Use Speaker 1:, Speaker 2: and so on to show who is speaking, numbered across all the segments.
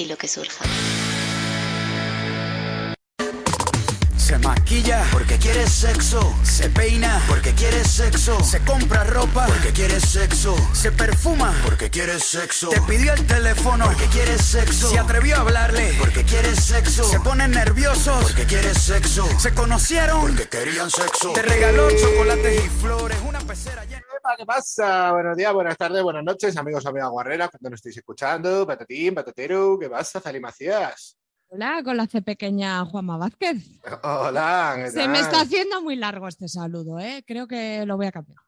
Speaker 1: Y lo que surja.
Speaker 2: Se maquilla porque quiere sexo. Se peina porque quiere sexo. Se compra ropa porque quiere sexo. Se perfuma porque quiere sexo. Te pidió el teléfono porque quiere sexo. Se atrevió a hablarle porque quiere sexo. Se ponen nerviosos porque quiere sexo. Se conocieron porque querían sexo. Te regaló chocolates y flores. Una pecera llena.
Speaker 3: Epa, ¿Qué pasa? Buenos días, buenas tardes, buenas noches, amigos, amigas guarreras, cuando nos estáis escuchando, patatín, patatero, ¿qué pasa, Zali Macías?
Speaker 4: Hola, con la C pequeña Juanma Vázquez.
Speaker 3: Hola, ¿qué
Speaker 4: Se me
Speaker 3: tal?
Speaker 4: está haciendo muy largo este saludo, ¿eh? Creo que lo voy a cambiar.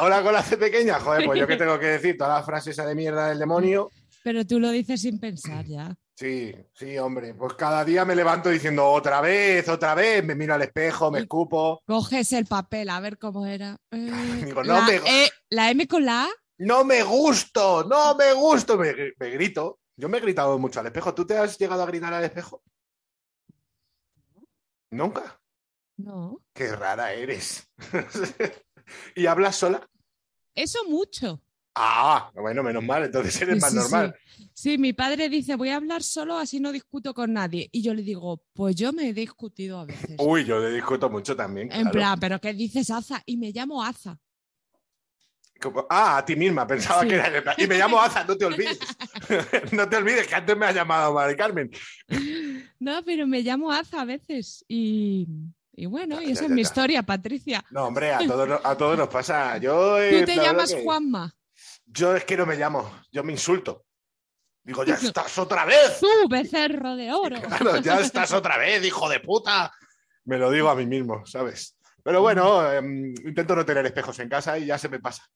Speaker 3: Hola con la C pequeña, joder, pues yo qué tengo que decir, toda la frase esa de mierda del demonio.
Speaker 4: Pero tú lo dices sin pensar ya.
Speaker 3: Sí, sí, hombre, pues cada día me levanto diciendo otra vez, otra vez, me miro al espejo, me escupo,
Speaker 4: Coges el papel, a ver cómo era. Eh,
Speaker 3: Digo, no
Speaker 4: la,
Speaker 3: me-
Speaker 4: E- la M con la A.
Speaker 3: no me gusto, no me gusto, me, me grito. Yo me he gritado mucho al espejo. ¿Tú te has llegado a gritar al espejo? ¿Nunca?
Speaker 4: No.
Speaker 3: Qué rara eres. ¿Y hablas sola?
Speaker 4: Eso mucho.
Speaker 3: Ah, bueno, menos mal, entonces eres
Speaker 4: Sí,
Speaker 3: más
Speaker 4: sí,
Speaker 3: normal.
Speaker 4: Sí. Sí, mi padre dice, voy a hablar solo, así no discuto con nadie. Y yo le digo, pues yo me he discutido a veces.
Speaker 3: Uy, yo le discuto mucho también.
Speaker 4: en
Speaker 3: claro.
Speaker 4: plan, ¿pero qué dices, Aza? Y me llamo Aza.
Speaker 3: Como- ah, a ti misma, pensaba
Speaker 4: Sí.
Speaker 3: que era. Y me llamo Aza, no te olvides. no te olvides que antes me has llamado Mari Carmen.
Speaker 4: No, pero me llamo Aza a veces. Y, y bueno,
Speaker 3: Ya,
Speaker 4: y esa
Speaker 3: ya,
Speaker 4: es
Speaker 3: ya,
Speaker 4: mi
Speaker 3: ya.
Speaker 4: historia, Patricia.
Speaker 3: No, hombre, a todos, a todos nos pasa. Yo,
Speaker 4: Tú te llamas
Speaker 3: que-
Speaker 4: Juanma.
Speaker 3: Yo es que no me llamo, yo me insulto. Digo, ya estás otra vez.
Speaker 4: Tú, becerro de oro.
Speaker 3: Claro, ya estás otra vez, hijo de puta. Me lo digo a mí mismo, ¿sabes? Pero bueno, em, intento no tener espejos en casa y ya se me pasa.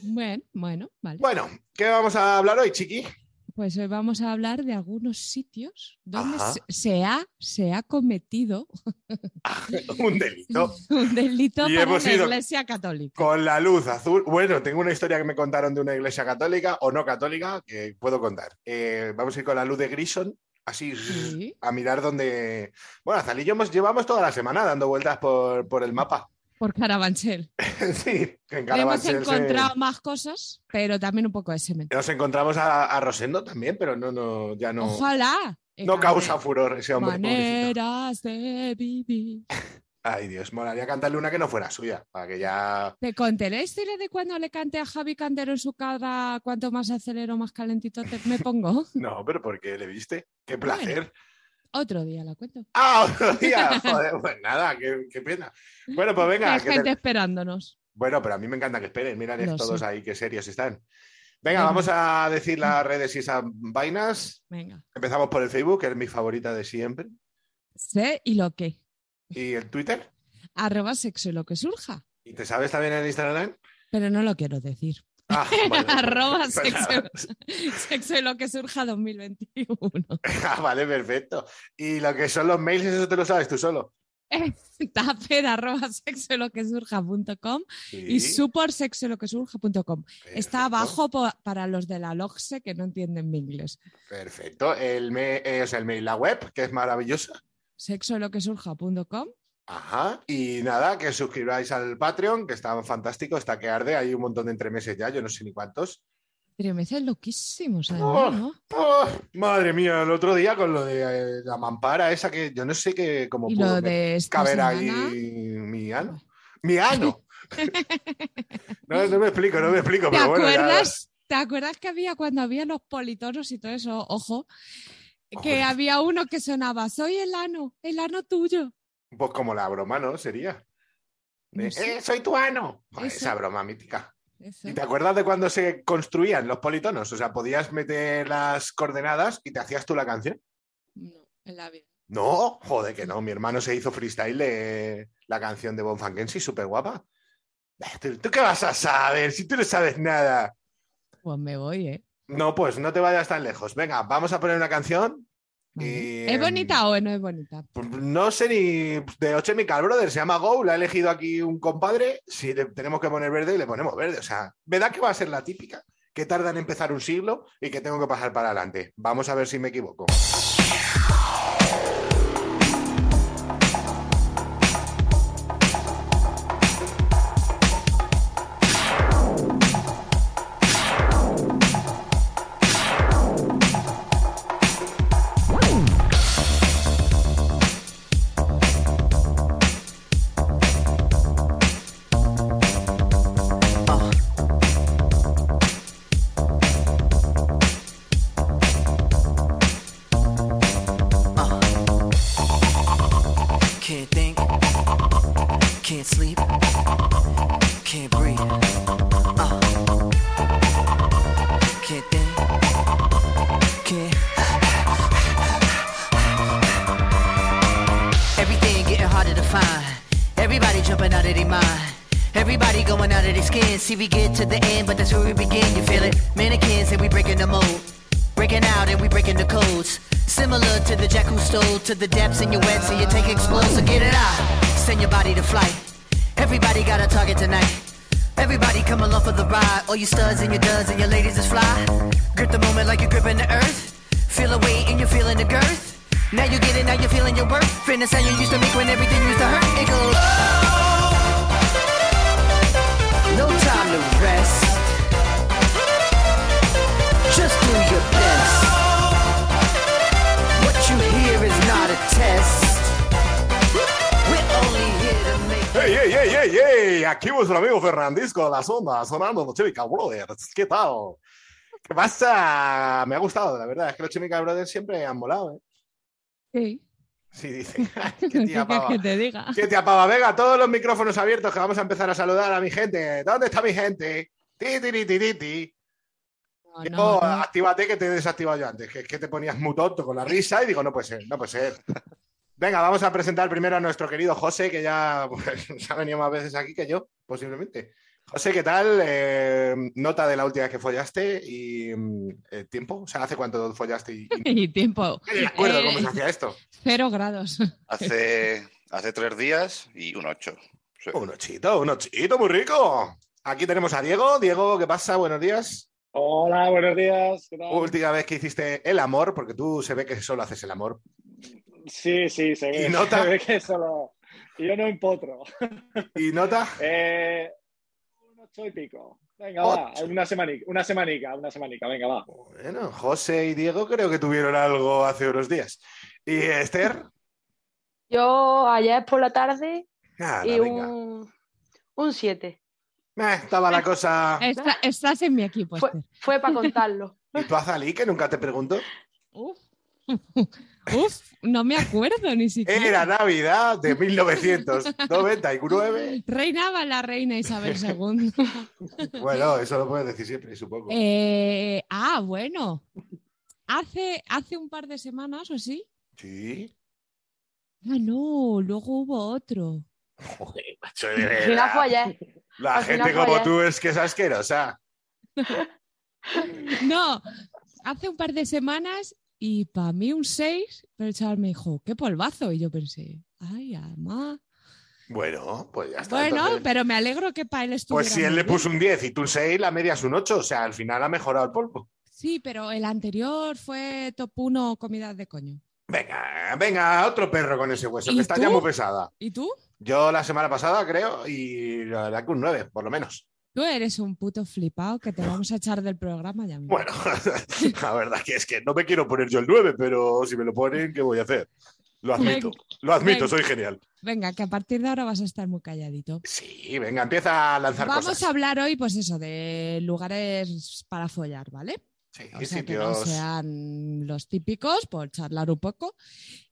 Speaker 4: Bueno, bueno, vale.
Speaker 3: Bueno, ¿qué vamos a hablar hoy, chiqui?
Speaker 4: Pues hoy vamos a hablar de algunos sitios donde
Speaker 3: Ajá.
Speaker 4: se, ha, se ha cometido
Speaker 3: Un delito.
Speaker 4: un delito
Speaker 3: Y
Speaker 4: para
Speaker 3: hemos ido
Speaker 4: Iglesia Católica.
Speaker 3: Con la luz azul. Bueno, tengo una historia que me contaron de una iglesia católica o no católica que puedo contar. Eh, vamos a ir con la luz de Grison, así
Speaker 4: Sí.
Speaker 3: a mirar dónde. Bueno, Azal y yo hemos- llevamos toda la semana dando vueltas por, por el mapa.
Speaker 4: Por Carabanchel.
Speaker 3: sí, en
Speaker 4: Hemos
Speaker 3: Carabanchel se-
Speaker 4: encontrado más cosas, pero también un poco de semen.
Speaker 3: Nos encontramos a, a Rosendo también, pero no, no, ya no.
Speaker 4: Ojalá.
Speaker 3: No causa furor ese hombre.
Speaker 4: Maneras de vivir.
Speaker 3: Ay, Dios, molaría cantarle una que no fuera suya, para que ya.
Speaker 4: Te conté la historia de cuando le canté a Javi Cantero en su cara, cuanto más acelero, más calentito te- me pongo.
Speaker 3: No, pero ¿por qué le viste? Qué placer.
Speaker 4: Otro día la cuento.
Speaker 3: Ah, otro día. Joder, pues nada, qué, qué pena. Bueno, pues venga.
Speaker 4: Hay
Speaker 3: te-
Speaker 4: gente esperándonos.
Speaker 3: Bueno, pero a mí me encanta que esperen.
Speaker 4: Lo
Speaker 3: todos
Speaker 4: sé.
Speaker 3: ahí, qué serios están. Venga,
Speaker 4: Venga.
Speaker 3: vamos a decir las redes y esas vainas.
Speaker 4: Venga.
Speaker 3: Empezamos por el Facebook, que es mi favorita de siempre.
Speaker 4: Sé y lo que.
Speaker 3: Y el Twitter.
Speaker 4: Arroba sexo y lo que surja.
Speaker 3: ¿Y te sabes también el Instagram?
Speaker 4: Pero no lo quiero decir.
Speaker 3: Ah, vale.
Speaker 4: Arroba
Speaker 3: Pues
Speaker 4: sexo, sexo y lo que surja 2021.
Speaker 3: Ah, vale, perfecto. Y lo que son los mails, eso te lo sabes tú solo.
Speaker 4: Taper arroba sexo y lo que surja.com y
Speaker 3: Sí,
Speaker 4: support sexo lo que surja.com. Está abajo para los de la LOGSE que no entienden mi inglés.
Speaker 3: Perfecto. El, me- eh, o sea, el mail, la web, que es maravillosa.
Speaker 4: Sexo lo que surja.com.
Speaker 3: Ajá. Y nada, que suscribáis al Patreon, que está fantástico, está que arde. Hay un montón de entremeses ya, yo no sé ni cuántos.
Speaker 4: Tres es loquísimo,
Speaker 3: Oh.
Speaker 4: además, ¿no?
Speaker 3: Oh, madre mía, el otro día con lo de eh, la mampara esa que yo no sé qué cómo pudo caber ahí mi ano. Mi ano. no, no me explico, no me explico,
Speaker 4: ¿Te
Speaker 3: pero bueno. ya-
Speaker 4: acuerdas? ¿Te acuerdas que había cuando había los politonos y todo eso? Ojo, que había uno que sonaba, soy el ano, el ano tuyo.
Speaker 3: Pues como la broma, ¿no? Sería. De,
Speaker 4: No sé.
Speaker 3: "Eh, soy tu ano. Joder,
Speaker 4: Eso.
Speaker 3: esa broma mítica.
Speaker 4: Eso.
Speaker 3: ¿Y te acuerdas de cuando se construían los politonos? O sea, podías meter las coordenadas y te hacías tú la canción.
Speaker 4: No, en la vida.
Speaker 3: No, joder, que no. Mi hermano se hizo freestyle de la canción de Bonfankensi, súper guapa. ¿Tú, tú qué vas a saber si tú no sabes nada?
Speaker 4: Pues me voy, ¿eh?
Speaker 3: No, pues no te vayas tan lejos. Venga, vamos a poner una canción.
Speaker 4: Vale. ¿Es
Speaker 3: em,
Speaker 4: bonita o no es bonita?
Speaker 3: Pues No sé ni de los Chemical Brothers, se llama Go, la ha elegido aquí un compadre. Si le tenemos que poner verde, le ponemos verde. O sea, me da que va a ser la típica, que tarda en empezar un siglo y que tengo que pasar para adelante. Vamos a ver si me equivoco.
Speaker 1: To the depths in your wet, so you take explode. So get it out. Send your body to flight. Everybody got a target tonight. Everybody come along for the ride. All you studs and your duds and your ladies is fly. Grip the moment like you're gripping the earth. Feel a weight and you're feeling the girth. Now you get it, now you're feeling your worth. Fitness how you used to make when everything used to hurt.
Speaker 3: Aquí vuestro amigo Fernandisco, las ondas, sonando los Chemical Brothers. ¿Qué tal? ¿Qué pasa? Me ha gustado, la verdad. Es que los Chemical Brothers siempre han molado, ¿eh?
Speaker 4: Sí.
Speaker 3: Sí, dice. ¿Qué
Speaker 4: ¿Qué
Speaker 3: tía pava?
Speaker 4: que te diga?
Speaker 3: ¿Qué tía pava? Venga, todos los micrófonos abiertos que vamos a empezar a saludar a mi gente. ¿Dónde está mi gente? Ti, ti, ti, ti.
Speaker 4: No,
Speaker 3: Yo,
Speaker 4: no, no.
Speaker 3: actívate que te he desactivado yo antes, que es que te ponías muy tonto con la risa y digo, no puede ser, no puede ser. Venga, vamos a presentar primero a nuestro querido José, que ya pues, se ha venido más veces aquí que yo, posiblemente. José, ¿qué tal? Eh, nota de la última vez que follaste y mm, eh, tiempo. O sea, ¿hace cuánto follaste? Y,
Speaker 4: tiempo.
Speaker 3: no acuerdo
Speaker 4: Eh,
Speaker 3: cómo se hacía esto.
Speaker 4: Cero grados.
Speaker 5: Hace, hace tres días y un ocho. Sí.
Speaker 3: Un ochito, un ochito, muy rico. Aquí tenemos a Diego. Diego, ¿qué pasa? Buenos días.
Speaker 6: Hola, buenos días. ¿qué tal?
Speaker 3: Última vez que hiciste el amor, porque tú se ve que solo haces el amor.
Speaker 6: Sí, sí, se ve,
Speaker 3: ¿Y nota?
Speaker 6: se ve que solo. Yo no empotro.
Speaker 3: ¿Y nota?
Speaker 6: Eh, un ocho y pico. Venga, va. Una semanica, una semanica, una semanica. Venga, va.
Speaker 3: Bueno, José y Diego creo que tuvieron algo hace unos días. ¿Y Esther?
Speaker 7: Yo ayer por la tarde
Speaker 3: Nada,
Speaker 7: y
Speaker 3: venga.
Speaker 7: un, un 7.
Speaker 3: Eh, estaba la cosa.
Speaker 4: Está- estás en mi equipo.
Speaker 7: Fue,
Speaker 4: Esther.
Speaker 7: fue para contarlo.
Speaker 3: ¿Y tú, Azalí, que nunca te pregunto?
Speaker 4: Uf. Uf, no me acuerdo ni siquiera.
Speaker 3: Era Navidad de 1999.
Speaker 4: Reinaba la reina Isabel II.
Speaker 3: Bueno, eso lo puedes decir siempre, supongo.
Speaker 4: Eh, ah, bueno. Hace, hace un par de semanas o sí.
Speaker 3: Sí.
Speaker 4: Ah, no, luego hubo otro.
Speaker 3: Joder, macho, de verdad. La gente
Speaker 7: fue
Speaker 3: como
Speaker 7: ayer.
Speaker 3: tú es que es asquerosa.
Speaker 4: No, hace un par de semanas y para mí un 6, pero el chaval me dijo, qué polvazo. Y yo pensé, ay, ama.
Speaker 3: Bueno, pues ya está.
Speaker 4: Bueno,
Speaker 3: entonces.
Speaker 4: pero me alegro que para él estuviera.
Speaker 3: Pues si él le puso un 10 y tú un 6, la media es un 8. O sea, al final ha mejorado el polvo.
Speaker 4: Sí, pero el anterior fue top 1 comidas de coño.
Speaker 3: Venga, venga, otro perro con ese hueso,
Speaker 4: ¿Y
Speaker 3: que está ya muy pesada.
Speaker 4: ¿Y tú?
Speaker 3: Yo la semana pasada creo, y la verdad que un 9, por lo menos.
Speaker 4: Tú eres un puto flipado que te vamos a echar del programa ya mismo.
Speaker 3: Bueno, la verdad que es que no me quiero poner yo el 9, pero si me lo ponen, ¿qué voy a hacer? Lo admito,
Speaker 4: Venga.
Speaker 3: lo admito,
Speaker 4: Venga.
Speaker 3: soy genial.
Speaker 4: Venga, que a partir de ahora vas a estar muy calladito.
Speaker 3: Sí, venga, empieza a lanzar
Speaker 4: Vamos
Speaker 3: cosas.
Speaker 4: a hablar hoy, pues eso, de lugares para follar, ¿vale?
Speaker 3: Sí,
Speaker 4: O sea, que no sean los típicos, por charlar un poco.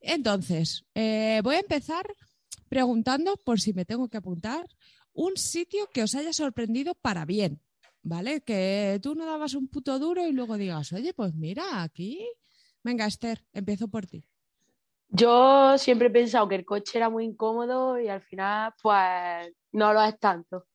Speaker 4: Entonces, eh, voy a empezar preguntando, por si me tengo que apuntar, un sitio que os haya sorprendido para bien, ¿vale? Que tú no dabas un puto duro y luego digas, oye, pues mira, aquí. Venga, Esther, empiezo por ti.
Speaker 7: Yo siempre he pensado que el coche era muy incómodo y al final, pues, no lo es tanto.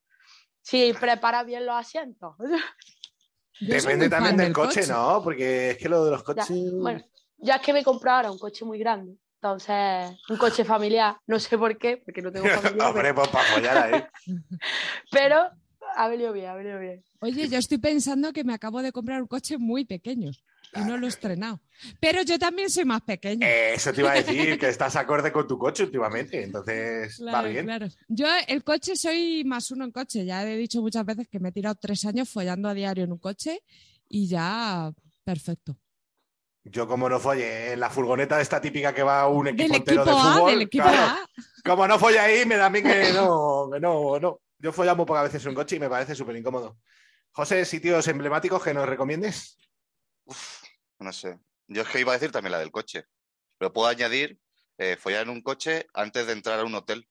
Speaker 7: Si prepara bien los asientos.
Speaker 3: Depende también del coche, ¿no? Porque es que lo de los
Speaker 7: Ya,
Speaker 3: coches.
Speaker 7: Bueno, ya es que me he comprado ahora un coche muy grande. Entonces, un coche familiar, no sé por qué, porque no tengo familia,
Speaker 3: Hombre,
Speaker 7: pero,
Speaker 3: pues para follar ahí.
Speaker 7: pero ha venido bien, ha venido bien.
Speaker 4: Oye, yo estoy pensando que me acabo de comprar un coche muy pequeño y no lo he estrenado. Pero yo también soy más pequeña.
Speaker 3: Eso te iba a decir, que estás acorde con tu coche últimamente, entonces va
Speaker 4: Claro,
Speaker 3: bien.
Speaker 4: claro. Yo el coche soy más uno en coche. Ya he dicho muchas veces que me he tirado tres años follando a diario en un coche y ya perfecto.
Speaker 3: Yo como no folle en la furgoneta esta típica que va un equipo
Speaker 4: Del
Speaker 3: entero
Speaker 4: equipo
Speaker 3: de
Speaker 4: A,
Speaker 3: fútbol,
Speaker 4: del equipo
Speaker 3: claro,
Speaker 4: A.
Speaker 3: como no folla ahí, me da a mí que no, que no, no. Yo follo muy pocas veces un coche y me parece súper incómodo. José, sitios emblemáticos que nos recomiendes.
Speaker 5: No sé. Yo es que iba a decir también la del coche. Pero puedo añadir eh, follar en un coche antes de entrar a un hotel.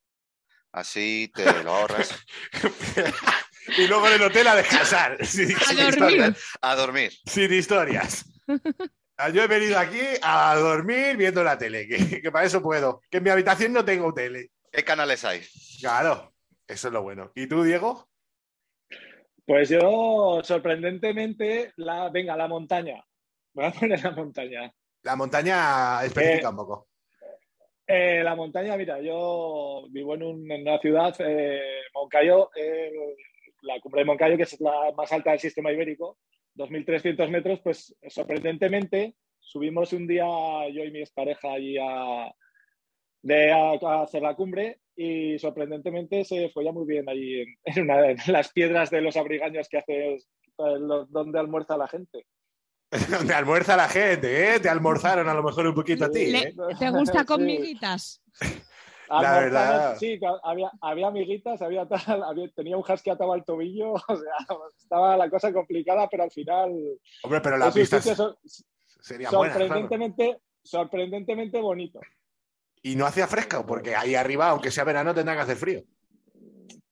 Speaker 5: Así te lo ahorras.
Speaker 3: y luego en el hotel a descansar. sin, sin
Speaker 4: dormir.
Speaker 3: historias.
Speaker 5: A dormir.
Speaker 3: Sin historias. Ah, Yo he venido aquí a dormir viendo la tele, que, que para eso puedo. Que en mi habitación no tengo tele.
Speaker 5: ¿Qué canales hay?
Speaker 3: Claro, eso es lo bueno. ¿Y tú, Diego?
Speaker 6: Pues yo, sorprendentemente, la, venga, la montaña. Voy a poner la montaña.
Speaker 3: La montaña especifica
Speaker 6: Eh,
Speaker 3: un poco.
Speaker 6: Eh, la montaña, mira, yo vivo en, un- en una ciudad, eh, Moncayo, eh, la cumbre de Moncayo, que es la más alta del sistema ibérico, 2.300 metros, pues sorprendentemente subimos un día yo y mi expareja allí a, de, a, a hacer la cumbre y sorprendentemente se fue ya muy bien allí en, en una- en las piedras de los abrigaños que hace eh, donde almuerza la gente.
Speaker 3: Te almuerza la gente, ¿eh? Te almorzaron a lo mejor un poquito a ti, ¿eh?
Speaker 4: ¿Te gusta con
Speaker 6: Sí.
Speaker 4: miguitas?
Speaker 3: La verdad.
Speaker 6: Sí, había, había amiguitas, había tal, había- tenía un husky atado al tobillo, o sea, estaba la cosa complicada, pero al final
Speaker 3: Hombre, pero las pistas
Speaker 6: sitio sor-
Speaker 3: serían buenas. claro.
Speaker 6: sorprendentemente, sorprendentemente bonito.
Speaker 3: Y no hacía fresco, porque ahí arriba, aunque sea verano, tendrá que hacer frío.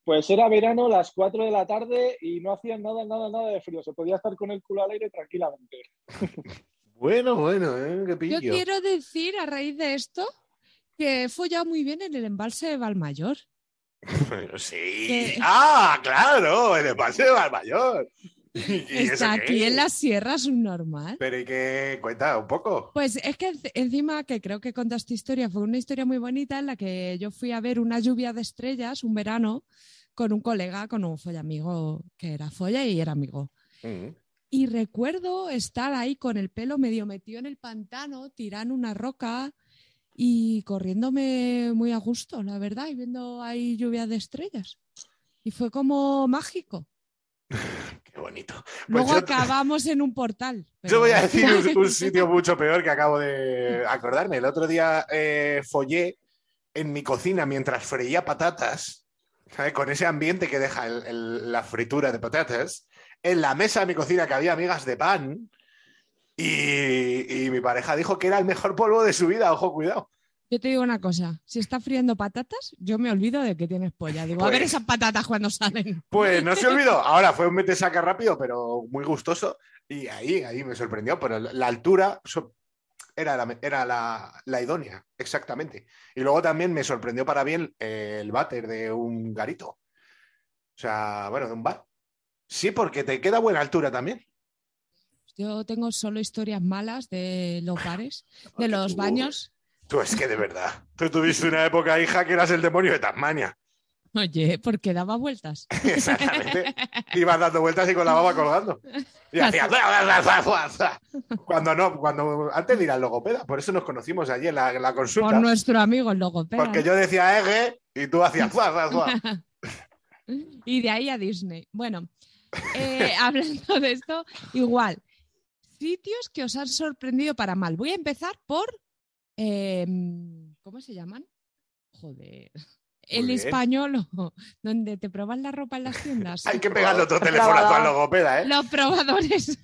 Speaker 6: Pues era verano, las 4 de la tarde y no hacía nada, nada, nada de frío. Se podía estar con el culo al aire tranquilamente.
Speaker 3: Bueno, bueno, ¿eh? Qué pillo.
Speaker 4: Yo quiero decir, a raíz de esto, que he follado muy bien en el embalse de Valmayor.
Speaker 3: Pero sí.
Speaker 4: Que-
Speaker 3: Ah, claro, el paseo de Valmayor. ¿Y eso
Speaker 4: Está aquí
Speaker 3: es?
Speaker 4: en las sierras, un normal.
Speaker 3: Pero ¿y qué? Cuenta un poco.
Speaker 4: Pues es que enc- encima que creo que contaste historia, fue una historia muy bonita en la que yo fui a ver una lluvia de estrellas un verano con un colega, con un follamigo que era folla y era amigo.
Speaker 3: Mm.
Speaker 4: Y recuerdo estar ahí con el pelo medio metido en el pantano, tirando una roca y corriéndome muy a gusto, la verdad, y viendo ahí lluvia de estrellas. Y fue como mágico.
Speaker 3: Qué bonito. Pues
Speaker 4: Luego
Speaker 3: yo-
Speaker 4: acabamos en un portal.
Speaker 3: Yo voy a decir un, un sitio mucho peor que acabo de acordarme. El otro día eh, follé en mi cocina mientras freía patatas, ¿sabe? con ese ambiente que deja el- el- la fritura de patatas, en la mesa de mi cocina que había migas de pan y, y mi pareja dijo que era el mejor polvo de su vida. Ojo, cuidado.
Speaker 4: Yo te digo una cosa, si está friendo patatas, yo me olvido de que tienes polla. Digo, a ver
Speaker 3: Pues-
Speaker 4: esas patatas cuando salen.
Speaker 3: Pues no se olvidó. Ahora fue un mete saca rápido, pero muy gustoso. Y ahí, ahí me sorprendió. Pero la, altura era, la, era la, la idónea, exactamente. Y luego también me sorprendió para bien eh, el váter de un garito. O sea, bueno, de un bar. Sí, porque te queda buena altura también.
Speaker 4: Yo tengo solo historias malas de los bares, de los baños.
Speaker 3: Tú es que de verdad. Tú tuviste una época, hija, que eras el demonio de Tasmania.
Speaker 4: Oye, porque daba vueltas.
Speaker 3: Exactamente. Ibas dando vueltas y con la baba colgando. Y hacías. Cuando no, cuando antes de ir al logopeda, por eso nos conocimos allí en la, en la
Speaker 4: Por
Speaker 3: consulta.
Speaker 4: nuestro amigo el logopeda.
Speaker 3: Porque yo decía eje y tú hacías.
Speaker 4: Y de ahí a Disney. Bueno, eh, hablando de esto, igual, sitios que os han sorprendido para mal. Voy a empezar por, em, ¿cómo se llaman? Joder. El
Speaker 3: bien.
Speaker 4: español, donde te prueban la ropa en las tiendas.
Speaker 3: Hay que pegarle otro teléfono a tu logopeda, ¿eh?
Speaker 4: Los probadores.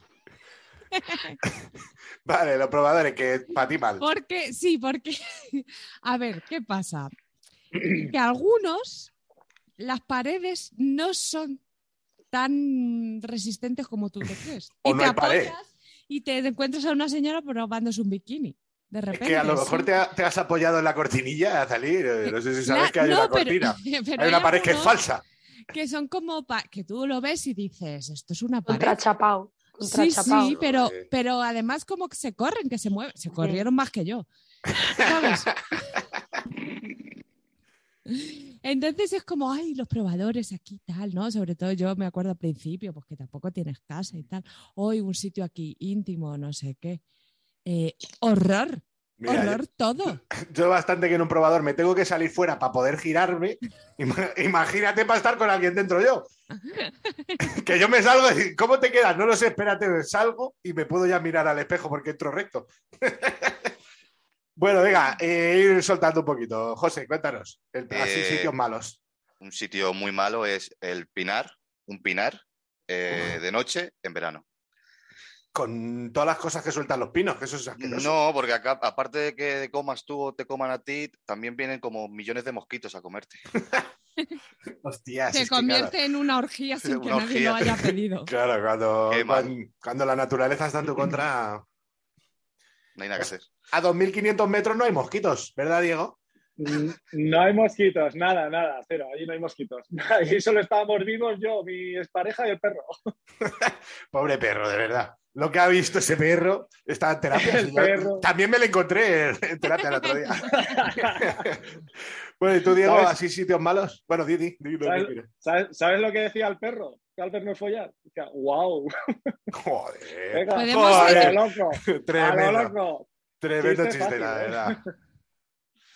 Speaker 3: Vale, los probadores, que para ti mal.
Speaker 4: Porque, sí, porque, a ver, ¿qué pasa? Que algunos, las paredes no son tan resistentes como tú te crees.
Speaker 3: O
Speaker 4: y
Speaker 3: no
Speaker 4: te
Speaker 3: hay pared.
Speaker 4: Y te encuentras a una señora probándose un bikini. De
Speaker 3: Es
Speaker 4: repente.
Speaker 3: que a lo
Speaker 4: sí.
Speaker 3: mejor te, ha- te has apoyado en la cortinilla a salir. eh, No sé si sabes
Speaker 4: La-
Speaker 3: que hay
Speaker 4: no,
Speaker 3: una cortina.
Speaker 4: pero
Speaker 3: hay una pared que es falsa.
Speaker 4: Que son como pa- que tú lo ves y dices, esto es una pared.
Speaker 7: Contrachapao.
Speaker 4: Sí,
Speaker 7: Contrachapao.
Speaker 4: sí, pero, pero además como que se corren, que se mueven. Se corrieron más que yo. ¿Sabes? Entonces es como, ay, los probadores aquí tal, ¿no? Sobre todo yo me acuerdo al principio, porque tampoco tienes casa y tal. Hoy un sitio aquí íntimo, no sé qué. Eh, horror,
Speaker 3: Mira, yo-
Speaker 4: horror todo.
Speaker 3: Yo bastante que en un probador me tengo que salir fuera para poder girarme. Ima- Imagínate para estar con alguien dentro yo. Que yo me salgo y ¿cómo te quedas? No lo sé, espérate, salgo y me puedo ya mirar al espejo porque entro recto. Bueno, venga, eh, ir soltando un poquito. José, cuéntanos. El, así
Speaker 5: Eh,
Speaker 3: sitios malos.
Speaker 5: Un sitio muy malo es el Pinar, un Pinar eh, de noche en verano.
Speaker 3: Con todas las cosas que sueltan los pinos, que eso es asqueroso.
Speaker 5: No, porque acá, aparte de que comas tú o te coman a ti, también vienen como millones de mosquitos a comerte.
Speaker 3: Hostias,
Speaker 4: Se convierte en una orgía sin que nadie lo haya pedido.
Speaker 3: Claro, cuando, cuando la naturaleza está en tu contra.
Speaker 5: No hay nada que hacer.
Speaker 3: A 2.500 metros no hay mosquitos, ¿verdad, Diego?
Speaker 6: Mm, No hay mosquitos, nada, nada, cero, allí no hay mosquitos. Ahí solo estábamos vivos yo, mi expareja y el perro.
Speaker 3: Pobre perro, de verdad. Lo que ha visto ese perro está en terapia.
Speaker 6: El perro.
Speaker 3: También me lo encontré en, terapia el otro día. bueno, ¿y tú, Diego,
Speaker 6: ¿Sabes?
Speaker 3: así sitios malos? Bueno, di, di, di
Speaker 6: ¿Sabes? ¿Sabes, sabes lo que decía el perro? Que al perro es follar. ¡Wow!
Speaker 3: Joder.
Speaker 6: Venga,
Speaker 3: Joder.
Speaker 6: lo loco, a lo
Speaker 3: Tremendo,
Speaker 6: loco.
Speaker 3: Tremendo
Speaker 6: Chiste
Speaker 3: chiste, la
Speaker 6: fácil, ¿eh?
Speaker 3: verdad.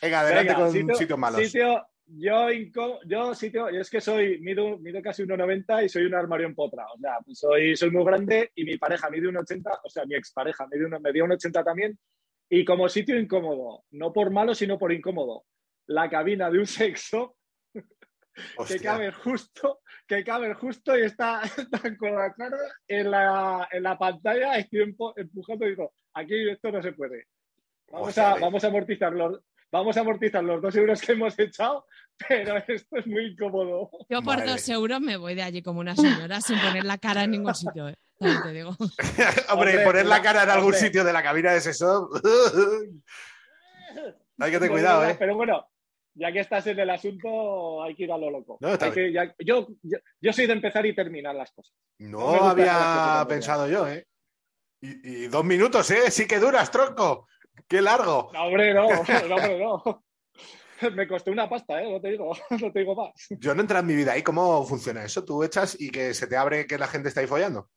Speaker 3: Venga, adelante
Speaker 6: Venga,
Speaker 3: con
Speaker 6: sitio-
Speaker 3: sitios malos.
Speaker 6: Sitio, yo, inco- yo sitio, y es que soy, mido, mido casi 1,90 y soy un armario en potra. O sea, pues soy, soy muy grande y mi pareja mide 1,80, o sea, mi expareja mide uno- medía 1,80 también. Y como sitio incómodo, no por malo, sino por incómodo. La cabina de un sexo que cabe justo, que cabe justo y está, está con la cara en la, en la pantalla y yo empu- empujando y digo, aquí esto no se puede. Vamos a, vamos a amortizar los, vamos a amortizar los dos euros que hemos echado, pero esto es muy incómodo.
Speaker 4: Yo por
Speaker 3: Madre.
Speaker 4: dos euros me voy de allí como una señora sin poner la cara en ningún sitio. ¿eh? También te digo.
Speaker 3: Hombre,
Speaker 6: Hombre,
Speaker 3: poner la cara en algún
Speaker 6: hombre.
Speaker 3: sitio de la cabina de sexo. hay que tener cuidado,
Speaker 6: verdad,
Speaker 3: ¿eh?
Speaker 6: Pero bueno, ya que estás en el asunto, hay que ir a lo loco.
Speaker 3: No, está
Speaker 6: Hay que- ya- yo, yo, yo soy de empezar y terminar las cosas.
Speaker 3: No
Speaker 6: las
Speaker 3: había
Speaker 6: cosas
Speaker 3: pensado yo, ¿eh? Y, y dos minutos, ¿eh? Sí que duras, tronco. Qué largo.
Speaker 6: No, hombre, no, no, hombre, no. Me costó una pasta, ¿eh? No te digo, no te digo más.
Speaker 3: Yo no entré en mi vida ahí. ¿Cómo funciona eso? Tú echas y que se te abre que la gente está ahí follando.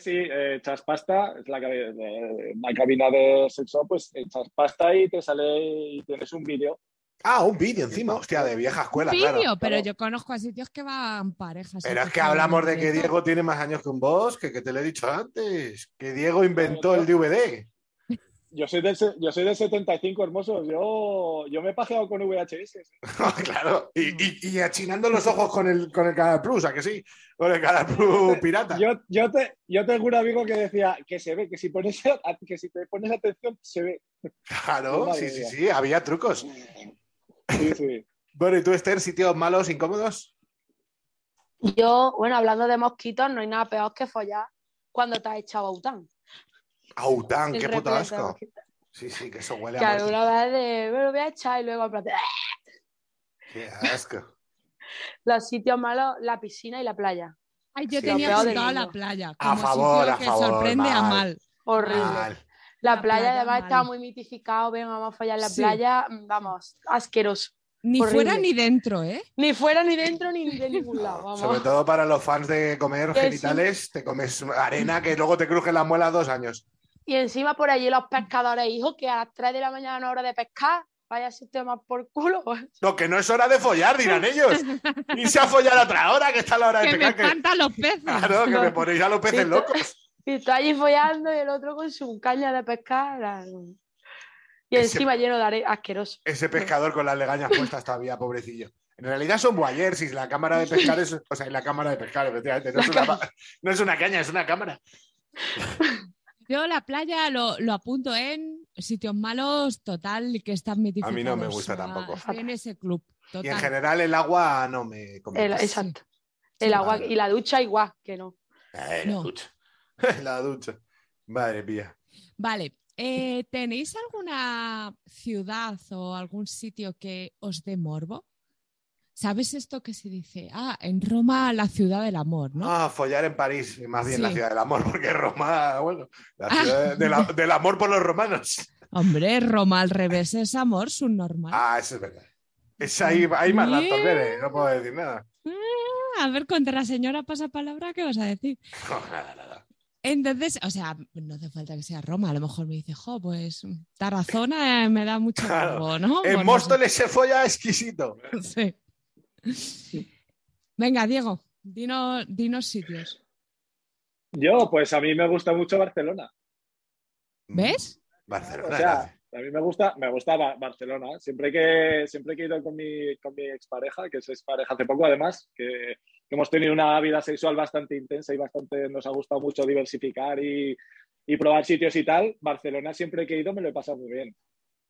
Speaker 6: Si eh, echas pasta, es la, eh, la cabina de sexo, pues echas pasta y te sale y tienes un vídeo.
Speaker 3: Ah, un vídeo encima. Hostia, de vieja escuela,
Speaker 4: Vídeo,
Speaker 3: claro.
Speaker 4: pero
Speaker 6: claro.
Speaker 4: yo conozco a sitios que van parejas.
Speaker 3: Pero es que hablamos de que. Diego tiene más años que un boss, que, que te lo he dicho antes. Que Diego inventó el DVD.
Speaker 6: Yo soy del, yo soy del 75, hermosos. Yo, yo me he pajeado con VHS.
Speaker 3: claro. Y, y- y achinando los ojos con el, con el Canal Plus, ¿a que sí? Con el Canal Plus pirata.
Speaker 6: Yo, yo, te, yo tengo un amigo que decía que se ve, que si, pones, que si te pones atención, se ve.
Speaker 3: Claro, sí, sí, sí. Había trucos.
Speaker 6: Sí, sí.
Speaker 3: Bueno, ¿y tú, Esther, sitios malos, incómodos?
Speaker 7: Yo, bueno, hablando de mosquitos, no hay nada peor que follar cuando te has echado.
Speaker 3: Aután,
Speaker 7: El
Speaker 3: qué
Speaker 7: de
Speaker 3: asco. Sí, sí, que eso huele
Speaker 7: Que
Speaker 3: a muerte.
Speaker 7: alguna vez de, me lo voy a echar y luego en plan de, "Ah".
Speaker 3: Qué asco.
Speaker 7: los sitios malos, la piscina y la playa.
Speaker 4: Ay, yo
Speaker 3: Sí,
Speaker 4: tenía apuntado la playa.
Speaker 3: A
Speaker 4: Como
Speaker 3: favor,
Speaker 4: sitio
Speaker 3: a
Speaker 4: que
Speaker 3: favor,
Speaker 4: sorprende a
Speaker 3: mal.
Speaker 4: mal.
Speaker 7: Horrible.
Speaker 3: Mal.
Speaker 7: La,
Speaker 4: La
Speaker 7: playa,
Speaker 4: playa
Speaker 7: además
Speaker 4: mal.
Speaker 7: está muy mitificado, venga, vamos a follar en la
Speaker 4: Sí.
Speaker 7: playa, vamos, asqueroso.
Speaker 4: Ni
Speaker 7: Horrible.
Speaker 4: fuera ni dentro, ¿eh?
Speaker 7: Ni fuera, ni dentro, ni de ningún lado. Vamos.
Speaker 3: Sobre todo para los fans de comer
Speaker 7: Que sí.
Speaker 3: genitales, te comes arena que luego te crujen las muelas dos años.
Speaker 7: Y encima por allí los pescadores, hijos, que a las 3 de la mañana no hora de pescar, vaya sistema por culo.
Speaker 3: No, que no es hora de follar, dirán ellos. Y se a follar a otra hora, que está la hora de
Speaker 4: Que me
Speaker 3: que-
Speaker 4: espantan los peces.
Speaker 3: Claro, que me ponéis a los peces locos.
Speaker 7: Y está allí follando y el otro con su caña de pescar. la- Y
Speaker 3: Ese-
Speaker 7: encima lleno de arena, asqueroso.
Speaker 3: Ese pescador con las legañas puestas todavía, pobrecillo. En realidad son boyers y la cámara de pescar es. O sea, la cámara de pescar, efectivamente. No es una, ma- no es una caña, es una cámara.
Speaker 4: Yo la playa lo, lo apunto en sitios malos total que están mitificados.
Speaker 3: A mí no me gusta tampoco.
Speaker 4: en ese club.
Speaker 3: Y en general el agua no me
Speaker 7: El-
Speaker 3: convence.
Speaker 7: exacto. El agua
Speaker 3: vale.
Speaker 7: y la ducha igual, que no.
Speaker 3: Eh, la
Speaker 4: No.
Speaker 3: ducha. la ducha. Madre mía.
Speaker 4: Vale. eh, ¿Tenéis alguna ciudad o algún sitio que os dé morbo? ¿Sabes esto que se dice? Ah, en Roma, la ciudad del amor, ¿no?
Speaker 3: Ah, follar en París, más bien la ciudad del amor, porque Roma, bueno, la
Speaker 4: Ah.
Speaker 3: ciudad de la- del amor por los romanos.
Speaker 4: Hombre, Roma al revés es amor, subnormal.
Speaker 3: Ah, eso es verdad. Es ahí, hay más ratos, Bere, no puedo decir nada.
Speaker 4: A ver, contra la señora pasapalabra, ¿qué vas a decir?
Speaker 3: No, nada, nada.
Speaker 4: Entonces, o sea, no hace falta que sea Roma. A lo mejor me dice, jo, pues Tarazona eh, me da mucho
Speaker 3: Claro.
Speaker 4: morbo, ¿no?
Speaker 3: En
Speaker 4: Pues no
Speaker 3: Móstoles se folla exquisito.
Speaker 4: Sí. Venga, Diego, dinos, dinos sitios.
Speaker 6: Yo, pues a mí me gusta mucho Barcelona.
Speaker 4: ¿Ves?
Speaker 3: Barcelona.
Speaker 6: O sea, a mí me gusta, me gusta Ba- Barcelona. Siempre que, siempre que he ido con mi, con mi expareja, que es expareja hace poco además, que, que hemos tenido una vida sexual bastante intensa y bastante nos ha gustado mucho diversificar y, y probar sitios y tal, Barcelona siempre que he ido me lo he pasado muy bien.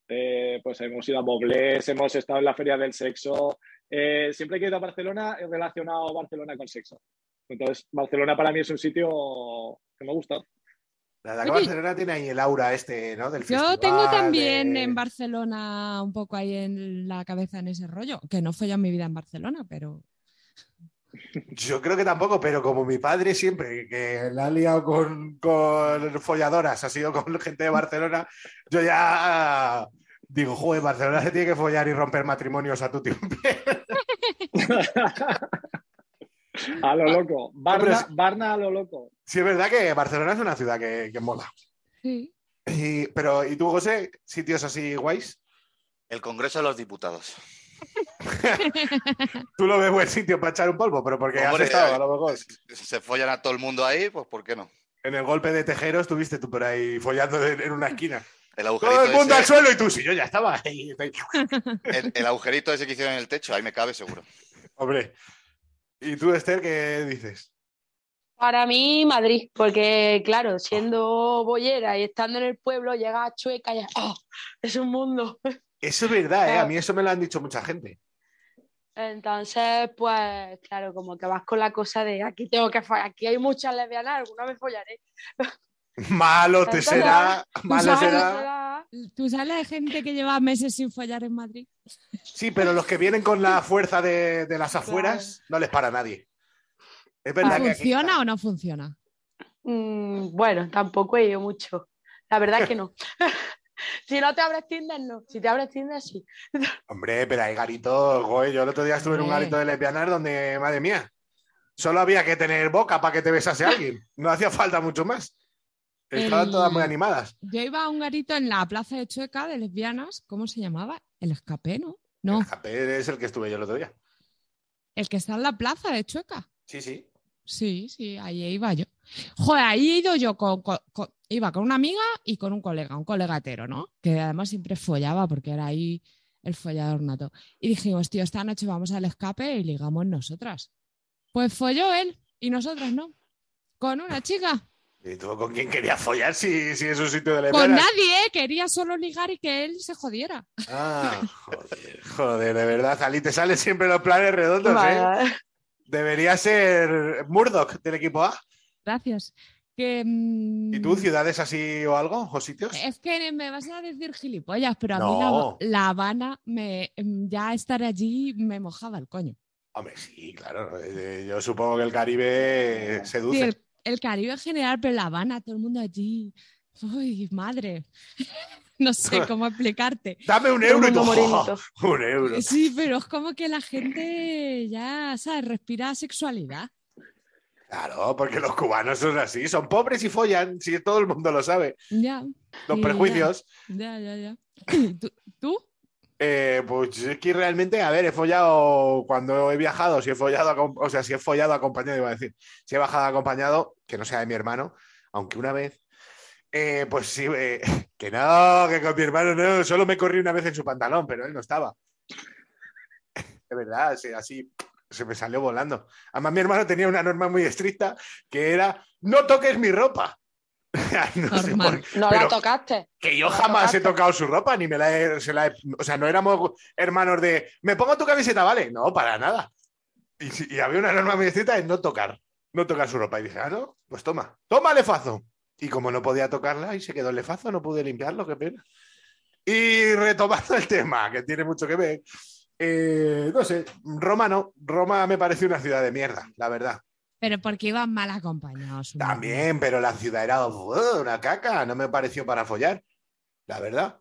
Speaker 6: Eh, pues hemos ido a Moblés, hemos estado en la Feria del Sexo. Eh, siempre que he ido a Barcelona he relacionado Barcelona con sexo. Entonces, Barcelona para mí es un sitio que me gusta.
Speaker 3: La verdad que
Speaker 4: Oye.
Speaker 3: Barcelona tiene ahí el aura este, ¿no? Del
Speaker 4: Yo
Speaker 3: festival,
Speaker 4: tengo también
Speaker 3: de-
Speaker 4: en Barcelona un poco ahí en la cabeza en ese rollo, que no fue ya mi vida en Barcelona, pero
Speaker 3: Yo creo que tampoco, pero como mi padre siempre, que la ha liado con, con folladoras, ha sido con gente de Barcelona, yo ya digo, joder, Barcelona se tiene que follar y romper matrimonios a tu tiempo.
Speaker 6: A lo loco. Barna, Barna a lo loco.
Speaker 3: Sí, es verdad que Barcelona es una ciudad que, que mola.
Speaker 4: sí.
Speaker 3: Y- pero, ¿y tú, José? ¿Sitios así guays?
Speaker 5: El Congreso de los Diputados.
Speaker 3: Tú lo ves buen sitio para echar un polvo, pero porque has
Speaker 5: Hombre,
Speaker 3: estado, a lo mejor.
Speaker 5: Se follan a todo el mundo ahí, pues ¿por qué no?
Speaker 3: En el golpe de Tejero estuviste tú por ahí follando en una esquina.
Speaker 5: El agujerito,
Speaker 3: Todo el mundo
Speaker 5: ese,
Speaker 3: al suelo y tú, sí, yo ya estaba ahí.
Speaker 5: el, el agujerito ese que hicieron en el techo, ahí me cabe seguro.
Speaker 3: Hombre. ¿Y tú, Esther, qué dices?
Speaker 7: Para mí, Madrid, porque claro, siendo boyera y estando en el pueblo, llega a Chueca y ¡oh! es un mundo.
Speaker 3: Eso es verdad, ¿eh? A mí eso me lo han dicho mucha gente.
Speaker 7: Entonces, pues claro, como que vas con la cosa de aquí tengo que follar, aquí hay muchas lesbianas, alguna vez follaré.
Speaker 3: Malo te
Speaker 7: Entonces,
Speaker 3: será,
Speaker 4: tú
Speaker 3: malo
Speaker 4: sabes-
Speaker 3: será.
Speaker 4: ¿Tú sabes de gente que lleva meses sin follar en Madrid?
Speaker 3: Sí, pero los que vienen con la fuerza de, de las afueras no les para nadie. Es verdad que aquí-
Speaker 4: ¿Funciona o no funciona?
Speaker 7: Mm, bueno, tampoco he ido mucho. La verdad es que no. si no te abres Tinder, no. Si te abres Tinder, sí.
Speaker 3: Hombre, pero hay garitos, güey. Yo el otro día estuve en un garito de lesbianas donde, madre mía, solo había que tener boca para que te besase alguien. No hacía falta mucho más. Estaban
Speaker 4: El-
Speaker 3: todas muy animadas.
Speaker 4: Yo iba a un garito en la plaza de Chueca de lesbianas, ¿cómo se llamaba? El escape, ¿no? No,
Speaker 3: El Japé es el que estuve yo el otro día.
Speaker 4: el que está en la plaza de Chueca.
Speaker 3: Sí, sí.
Speaker 4: Sí, sí, ahí iba yo. Joder, ahí he ido yo con, con- con- iba con una amiga y con un colega, un colega hetero, ¿no? Que además siempre follaba porque era ahí el follador nato. Y dijimos, tío, esta noche vamos al escape y ligamos nosotras. Pues folló él y nosotras no. Con una chica.
Speaker 3: ¿Y tú con quién querías follar si, si es un sitio de
Speaker 4: Con
Speaker 3: lesbianas?
Speaker 4: nadie, ¿eh? Quería solo ligar y que él se jodiera.
Speaker 3: Ah, joder, joder, de verdad, Ali, te salen siempre los planes redondos, ¿eh? Debería ser Murdoch del equipo A.
Speaker 4: Gracias. Que, mm,
Speaker 3: ¿Y tú, ciudades así o algo? ¿O sitios?
Speaker 4: Es que me vas a decir gilipollas, pero a mí la, La Habana, me, mm, ya estar allí me mojaba el coño.
Speaker 3: Hombre, sí, claro. eh, Yo supongo que el Caribe seduce.
Speaker 4: Sí, el, el Caribe en general, pero La Habana, todo el mundo allí. Uy, madre. No sé cómo explicarte.
Speaker 3: Dame un euro y tú, ¡oh! un euro.
Speaker 4: Sí, pero es como que la gente ya, ¿sabes? Respira sexualidad.
Speaker 3: Claro, porque los cubanos son así, son pobres y follan, si todo el mundo lo sabe.
Speaker 4: Ya.
Speaker 3: Los
Speaker 4: Sí,
Speaker 3: prejuicios.
Speaker 4: Ya, ya, ya. ¿Tú? ¿Tú?
Speaker 3: Eh, pues es que realmente, a ver, he follado cuando he viajado, si he follado, o sea, si he follado acompañado, iba a decir, si he bajado acompañado, que no sea de mi hermano, aunque una vez, eh, pues sí, eh, que no, que con mi hermano no, solo me corrí una vez en su pantalón, pero él no estaba. De verdad, sí, así se me salió volando. Además, mi hermano tenía una norma muy estricta que era, no toques mi ropa. no sé
Speaker 4: Normal.
Speaker 3: por qué,
Speaker 7: No
Speaker 3: pero-
Speaker 7: la tocaste.
Speaker 3: que yo jamás he tocado su ropa, ni me la he, se la he- O sea, no éramos hermanos de. ¿Me pongo tu camiseta, vale? No, para nada. Y había una norma muy estricta de no tocar. No tocar su ropa. Y dije, ah, no, pues toma. Toma lefazo. Y como no podía tocarla y se quedó el lefazo, no pude limpiarlo, qué pena. Y retomando el tema, que tiene mucho que ver. eh, no sé, Roma no. Roma me pareció una ciudad de mierda, la verdad.
Speaker 4: Pero porque iban mal acompañados.
Speaker 3: También, pero la ciudad era uh, una caca, no me pareció para follar, la verdad.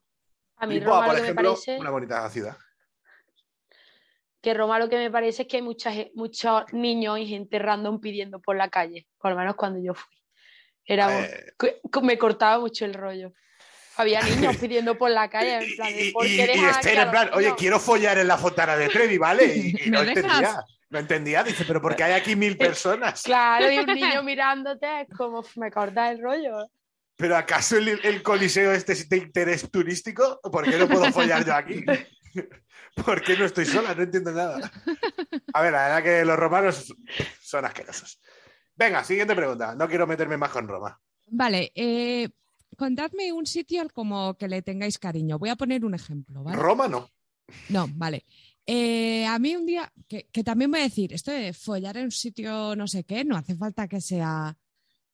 Speaker 7: A mí
Speaker 3: Lisboa,
Speaker 7: Roma
Speaker 3: por
Speaker 7: lo que me
Speaker 3: ejemplo,
Speaker 7: parece
Speaker 3: una bonita ciudad.
Speaker 7: que Roma lo que me parece es que hay mucha muchos niños y gente random pidiendo por la calle, por lo menos cuando yo fui. Era,
Speaker 3: Eh,
Speaker 7: me cortaba mucho el rollo. Había niños pidiendo por la calle, en plan,
Speaker 3: y,
Speaker 7: de, ¿por
Speaker 3: y-
Speaker 7: qué
Speaker 3: y Esther en plan, oye, quiero follar en la fontana de Trevi, ¿vale? Y, y no entendía. No entendía, dice, pero porque hay aquí mil personas.
Speaker 7: Claro, y un niño mirándote es como me corta el rollo.
Speaker 3: ¿Pero acaso el, el coliseo este es de interés turístico? ¿Por qué no puedo follar yo aquí? ¿Por qué no estoy sola? No entiendo nada. A ver, la verdad que los romanos son asquerosos. Venga, siguiente pregunta. No quiero meterme más con Roma.
Speaker 4: Vale, eh, contadme un sitio al como que le tengáis cariño. Voy a poner un ejemplo, ¿vale?
Speaker 3: Roma no.
Speaker 4: No, vale. Eh, a mí un día, que, que también voy a decir, esto de follar en un sitio no sé qué, no hace falta que sea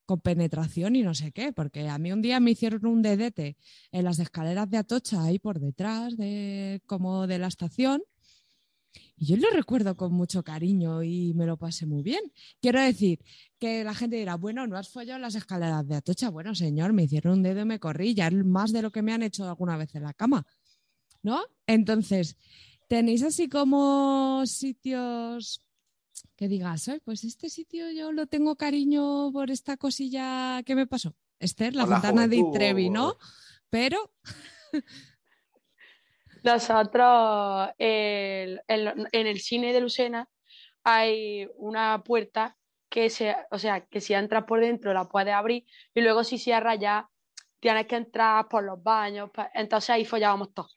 Speaker 4: con penetración y no sé qué, porque a mí un día me hicieron un dedete en las escaleras de Atocha, ahí por detrás de como de la estación, y yo lo recuerdo con mucho cariño y me lo pasé muy bien. Quiero decir que la gente dirá, bueno, no has follado las escaleras de Atocha. Bueno, señor, me hicieron un dedo y me corrí, ya es más de lo que me han hecho alguna vez en la cama. ¿No? Entonces, ¿tenéis así como sitios que digas, "Ay, pues este sitio yo lo tengo cariño por esta cosilla que me pasó? Esther, la
Speaker 3: la
Speaker 4: fontana de. Trevi, ¿no? Pero,
Speaker 7: Nosotros el- en, en el cine de Lucena hay una puerta que se, o sea, que si entras por dentro la puedes abrir y luego si cierras ya tienes que entrar por los baños. Entonces ahí follábamos todos.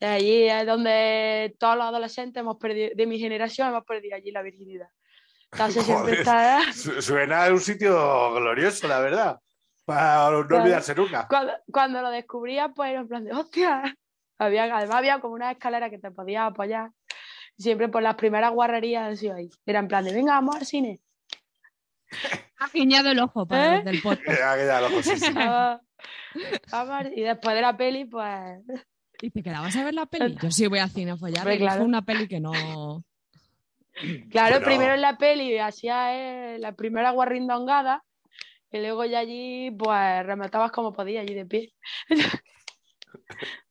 Speaker 7: Y allí es donde todos los adolescentes hemos perdido, de mi generación hemos perdido allí la virginidad. Entonces siempre está...
Speaker 3: Su- Suena a un sitio glorioso, la verdad. Para no olvidarse nunca.
Speaker 7: Cuando, cuando lo descubría, pues era en plan de hostia. Había, además había como una escalera que te podías apoyar. Siempre por las primeras guarrerías han sido ahí. Era en plan de venga, vamos al cine.
Speaker 4: ha guiñado el ojo para
Speaker 7: ¿Eh?
Speaker 4: del podcast.
Speaker 3: Aquella loco, sí, sí.
Speaker 7: Vamos, vamos. Y después de la peli, pues.
Speaker 4: ¿Y te quedabas a ver la peli? Yo sí voy al cine a follar.
Speaker 7: Hombre,
Speaker 4: y fue
Speaker 7: claro.
Speaker 4: una peli que no...
Speaker 7: Claro, primero en la peli hacía eh, la primera guarrindongada. Y luego ya allí, pues rematabas como podías, allí de pie.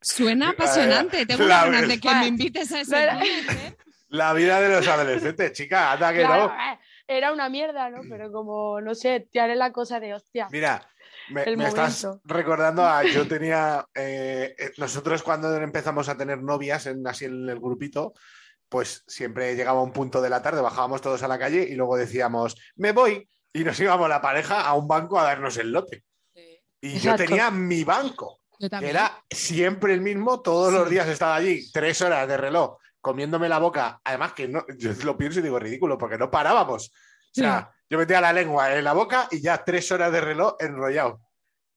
Speaker 4: Suena apasionante. Tengo
Speaker 3: la
Speaker 4: ganas de que me invites a ese ¿eh?
Speaker 3: La vida de los adolescentes, chica, anda que
Speaker 7: Claro,
Speaker 3: no.
Speaker 7: eh, era una mierda, ¿no? Pero como, no sé, te haré la cosa de hostia.
Speaker 3: Mira, me, estás recordando a. Yo tenía. eh, eh, nosotros, cuando empezamos a tener novias en, así en el grupito, pues siempre llegaba un punto de la tarde, bajábamos todos a la calle y luego decíamos, me voy. Y nos íbamos la pareja a un banco a darnos el lote. Y yo tenía mi banco. Era siempre el mismo, todos los días estaba allí, tres horas de reloj, comiéndome la boca. Además, que no, yo lo pienso y digo ridículo, porque no parábamos. O sea, yo metía la lengua en la boca y ya tres horas de reloj enrollado,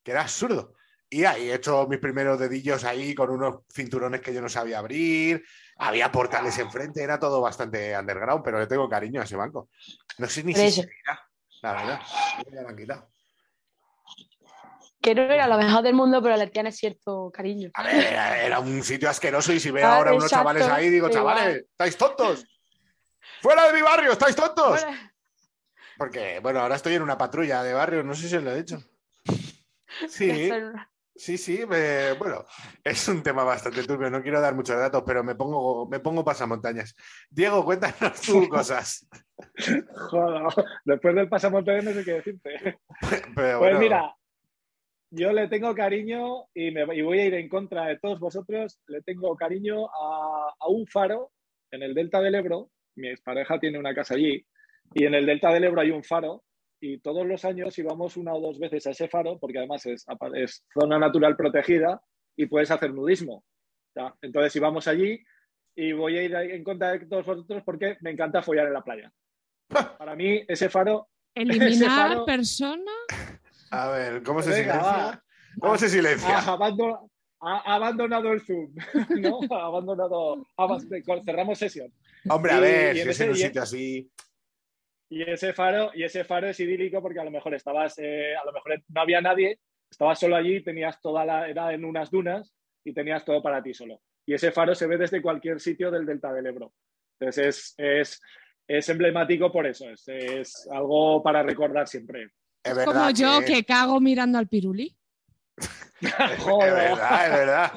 Speaker 3: que era absurdo. Y ahí he hecho mis primeros dedillos ahí con unos cinturones que yo no sabía abrir. Había portales enfrente, era todo bastante underground, pero le tengo cariño a ese banco. No sé ni si seguirá, la verdad. Lo han quitado.
Speaker 7: Que no era lo mejor del mundo, pero le tienes cierto cariño.
Speaker 3: A ver, era, un sitio asqueroso y si veo
Speaker 7: Ah,
Speaker 3: ahora unos
Speaker 7: exacto,
Speaker 3: chavales ahí, digo,
Speaker 7: igual.
Speaker 3: chavales, ¿estáis tontos? ¡Fuera de mi barrio! ¿Estáis tontos? Porque, bueno, ahora estoy en una patrulla de barrio, no sé si os lo he dicho. Sí, sí, sí, me- bueno, es un tema bastante turbio, no quiero dar muchos datos, pero me pongo, me pongo pasamontañas. Diego, cuéntanos tú cosas.
Speaker 6: Joder, después del pasamontañas no sé qué decirte.
Speaker 3: Pero
Speaker 6: Pues
Speaker 3: bueno,
Speaker 6: mira, yo le tengo cariño y, me, y voy a ir en contra de todos vosotros. Le tengo cariño a, a un faro en el Delta del Ebro. Mi expareja tiene una casa allí. Y en el Delta del Ebro hay un faro. Y todos los años íbamos una o dos veces a ese faro, porque además es, zona natural protegida y puedes hacer nudismo. ¿ya? Entonces íbamos allí y voy a ir en contra de todos vosotros porque me encanta follar en la playa. Para mí, ese faro
Speaker 4: Eliminar
Speaker 6: faro-
Speaker 4: persona.
Speaker 3: A ver, ¿cómo se
Speaker 6: Venga,
Speaker 3: silencia?
Speaker 6: va.
Speaker 3: ¿Cómo se silencia?
Speaker 6: ha, abandonado, ha abandonado el Zoom, ¿no? Ha abandonado, cerramos sesión.
Speaker 3: Hombre, a
Speaker 6: y-
Speaker 3: ver,
Speaker 6: y
Speaker 3: si es en un sitio así.
Speaker 6: Y ese faro, y ese faro es idílico porque a lo mejor estabas, eh, a lo mejor no había nadie, estabas solo allí, tenías toda la, era en unas dunas y tenías todo para ti solo. Y ese faro se ve desde cualquier sitio del Delta del Ebro. Entonces es, es, es emblemático por eso, es, es algo para recordar siempre.
Speaker 3: Es
Speaker 4: Como yo
Speaker 3: que-
Speaker 4: que cago mirando al pirulí.
Speaker 3: Es verdad, es verdad.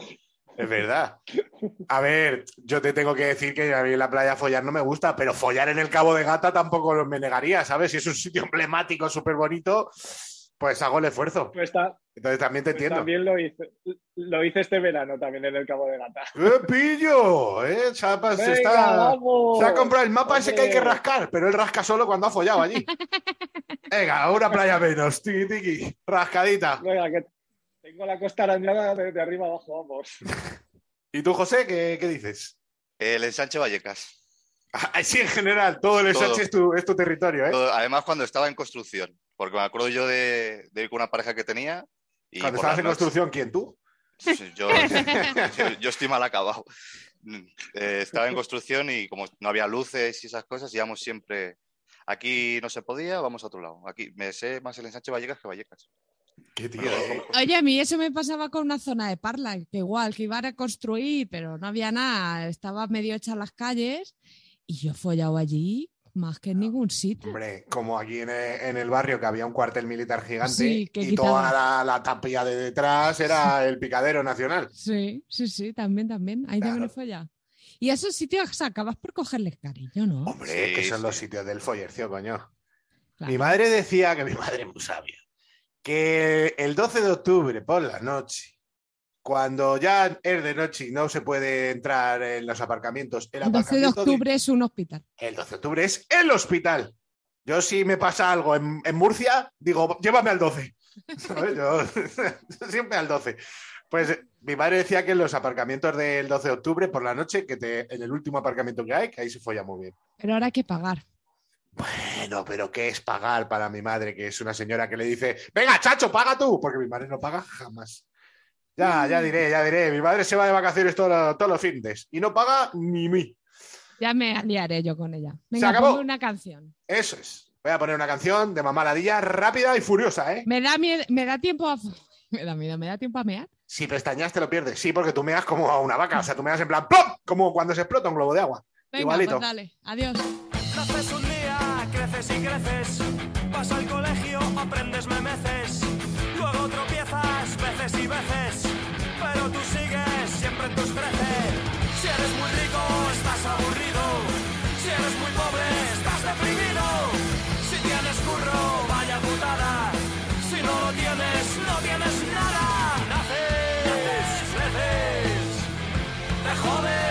Speaker 3: Es verdad. A ver, yo te tengo que decir que a mí en la playa follar no me gusta, pero follar en el Cabo de Gata tampoco me negaría, ¿sabes? Si es un sitio emblemático, súper bonito, pues hago el esfuerzo.
Speaker 6: Pues, ta-
Speaker 3: Entonces también te
Speaker 6: pues
Speaker 3: entiendo.
Speaker 6: también lo hice, lo hice este verano también en el Cabo de Gata.
Speaker 3: ¡Eh, pillo! ¿eh? Chapas, se,
Speaker 6: Venga,
Speaker 3: está-
Speaker 6: vamos.
Speaker 3: se ha comprado el mapa ese que hay que rascar, pero él rasca solo cuando ha follado allí. Venga, una playa menos, tiki tiki, rascadita.
Speaker 6: Venga, que tengo la costa arañada de, de arriba abajo, vamos.
Speaker 3: ¿Y tú, José, qué, qué dices?
Speaker 5: El ensanche Vallecas.
Speaker 3: Así en general, todo el ensanche es tu, es tu territorio, ¿eh?
Speaker 5: Todo- Además, cuando estaba en construcción. Porque me acuerdo yo de, de ir con una pareja que tenía. Y
Speaker 3: Cuando estabas en
Speaker 5: noches-
Speaker 3: construcción, ¿quién tú?
Speaker 5: Yo, yo, yo estoy mal acabado. Eh, estaba en construcción y como no había luces y esas cosas, íbamos siempre. Aquí no se podía, vamos a otro lado. Aquí me sé más el ensanche Vallecas que Vallecas.
Speaker 3: Qué tío, ¿eh?
Speaker 4: Oye, a mí eso me pasaba con una zona de Parla, que igual, que iban a construir, pero no había nada, estaba medio hecha las calles y yo he follado allí más que en ningún sitio.
Speaker 3: Hombre, como aquí en el, en el barrio que había un cuartel militar gigante
Speaker 4: Sí, que
Speaker 3: y
Speaker 4: quitaba.
Speaker 3: toda la, la tapia de detrás era el picadero nacional.
Speaker 4: Sí, sí, sí, también, también. Ahí también he
Speaker 3: Claro.
Speaker 4: follado. Y a esos sitios acabas por cogerles cariño, ¿no?
Speaker 3: Hombre,
Speaker 5: Sí,
Speaker 3: que son
Speaker 5: sí.
Speaker 3: los sitios del follercio, coño.
Speaker 4: Claro.
Speaker 3: Mi madre decía que mi madre es muy sabia. Que el 12 de octubre por la noche, cuando ya es de noche y no se puede entrar en los aparcamientos, el,
Speaker 4: El 12 de octubre es un hospital.
Speaker 3: el 12 de octubre es el hospital. Yo si me pasa algo en, en Murcia, digo, llévame al 12. ¿Sabes? Yo siempre al 12. Pues mi madre decía que en los aparcamientos del 12 de octubre por la noche, que te, en el último aparcamiento que hay, que ahí se folla muy bien.
Speaker 4: Pero ahora hay que pagar.
Speaker 3: Bueno, pero ¿qué es pagar para mi madre, que es una señora que le dice, venga, chacho, paga tú? Porque mi madre no paga jamás. Ya, ya diré, ya diré. Mi madre se va de vacaciones todo- todos los fines y no paga ni mí.
Speaker 4: Ya me aliaré yo con ella. Venga,
Speaker 3: acabó.
Speaker 4: ponme una canción.
Speaker 3: Eso es. Voy a poner una canción de mamá ladilla rápida y furiosa, ¿eh?
Speaker 4: Me da, mie- me da tiempo a... Me da miedo, me da tiempo a mear.
Speaker 3: Si pestañas te lo pierdes. Sí, porque tú meas como a una vaca. O sea, tú meas en plan ¡plop! Como cuando se explota un globo de agua.
Speaker 4: Venga,
Speaker 3: Igualito.
Speaker 4: pues dale. Adiós.
Speaker 1: Naces un día, creces y creces. Vas al colegio, aprendes memeces. Y veces. Pero tú sigues siempre en tus trece. Si eres muy rico, estás aburrido. Si eres muy pobre, estás deprimido. Si tienes curro, vaya putada. Si no lo tienes, no tienes nada. Naces, creces. Te jodes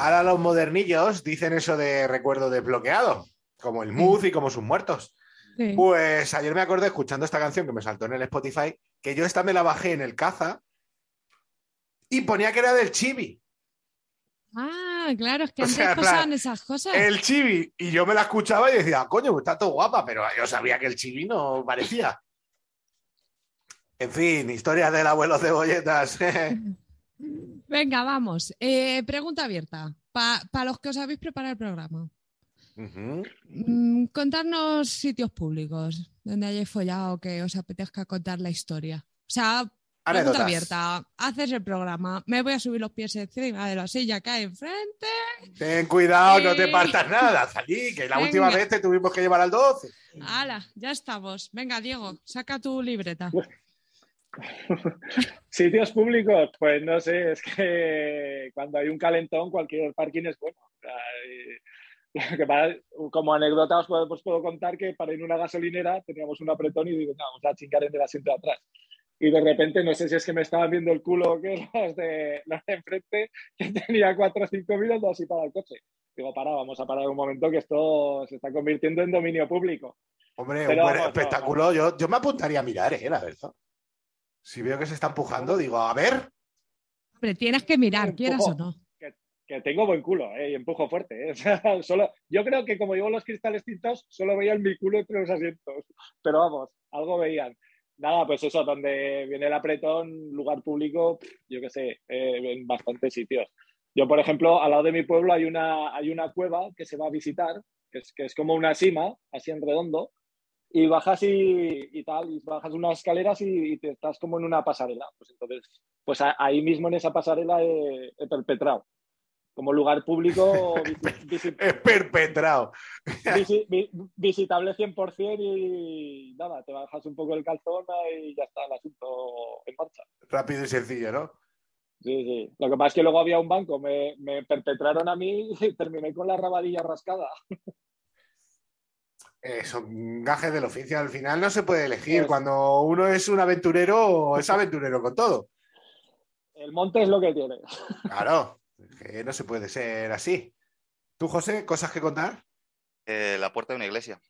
Speaker 3: Ahora los modernillos dicen eso de recuerdo desbloqueado, como el Muz y como sus muertos.
Speaker 4: Sí.
Speaker 3: Pues ayer me acordé escuchando esta canción que me saltó en el Spotify, que yo esta me la bajé en el caza y ponía que era del chibi.
Speaker 4: Ah, claro, es que
Speaker 3: O
Speaker 4: antes
Speaker 3: sea, en plan,
Speaker 4: pasaban esas cosas.
Speaker 3: El chibi. Y yo me la escuchaba y decía, coño, está todo guapa, pero yo sabía que el chibi no parecía. En fin, historias del abuelo cebolletas.
Speaker 4: Venga, vamos. Eh, pregunta abierta. Para los que os habéis preparado el programa. Mm, contarnos sitios públicos donde hayáis follado que os apetezca contar la historia. O sea, pregunta abierta. Haces el programa. Me voy a subir los pies encima de la silla que hay enfrente.
Speaker 3: Ten cuidado, no te partas nada, Zalí, que la
Speaker 4: Venga.
Speaker 3: última vez te tuvimos que llevar al 12.
Speaker 4: ¡Hala! Ya estamos. Venga, Diego, saca tu libreta.
Speaker 6: Sitios públicos, pues no sé, es que cuando hay un calentón cualquier parking es bueno. Eh, que como anécdota os puedo, os puedo contar que para ir a una gasolinera teníamos un apretón y digo, no, vamos a chingar en el asiento de atrás. Y de repente, no sé si es que me estaban viendo el culo o qué, los de, los de enfrente, que tenía cuatro o cinco minutos así para el coche. Digo, para, vamos a parar un momento que esto se está convirtiendo en dominio público.
Speaker 3: Hombre,
Speaker 6: Pero
Speaker 3: un buen
Speaker 6: vamos, no,
Speaker 3: espectáculo. Yo, yo me apuntaría a mirar, ¿eh? La verdad. Si veo que se está empujando, digo, a ver.
Speaker 4: Hombre, tienes que mirar, quieras o no.
Speaker 6: que tengo buen culo ¿eh? y empujo fuerte. ¿eh? O sea, solo, yo creo que como llevo los cristales tintados, solo veían mi culo entre los asientos. Pero vamos, algo veían. Nada, pues eso, donde viene el apretón, lugar público, yo qué sé, eh, en bastantes sitios. Yo, por ejemplo, al lado de mi pueblo hay una, hay una cueva que se va a visitar, que es, que es como una cima, así en redondo, y bajas y, y tal, y bajas unas escaleras y, y te estás como en una pasarela. Pues entonces, pues a- ahí mismo en esa pasarela he, he perpetrado. Como lugar público visi-
Speaker 3: Es perpetrado.
Speaker 6: visi- vi- visitable 100% y nada, te bajas un poco el calzón y ya está el asunto en marcha.
Speaker 3: Rápido y sencillo, ¿no?
Speaker 6: Sí, sí. Lo que pasa es que luego había un banco, me, me perpetraron a mí y terminé con la rabadilla rascada.
Speaker 3: Eh, son gajes del oficio. Al final no se puede elegir. Cuando uno es un aventurero, es aventurero con todo.
Speaker 6: El monte es lo que tiene.
Speaker 3: Claro, que no se puede ser así. ¿Tú, José, cosas que contar?
Speaker 5: Eh, la puerta de una iglesia.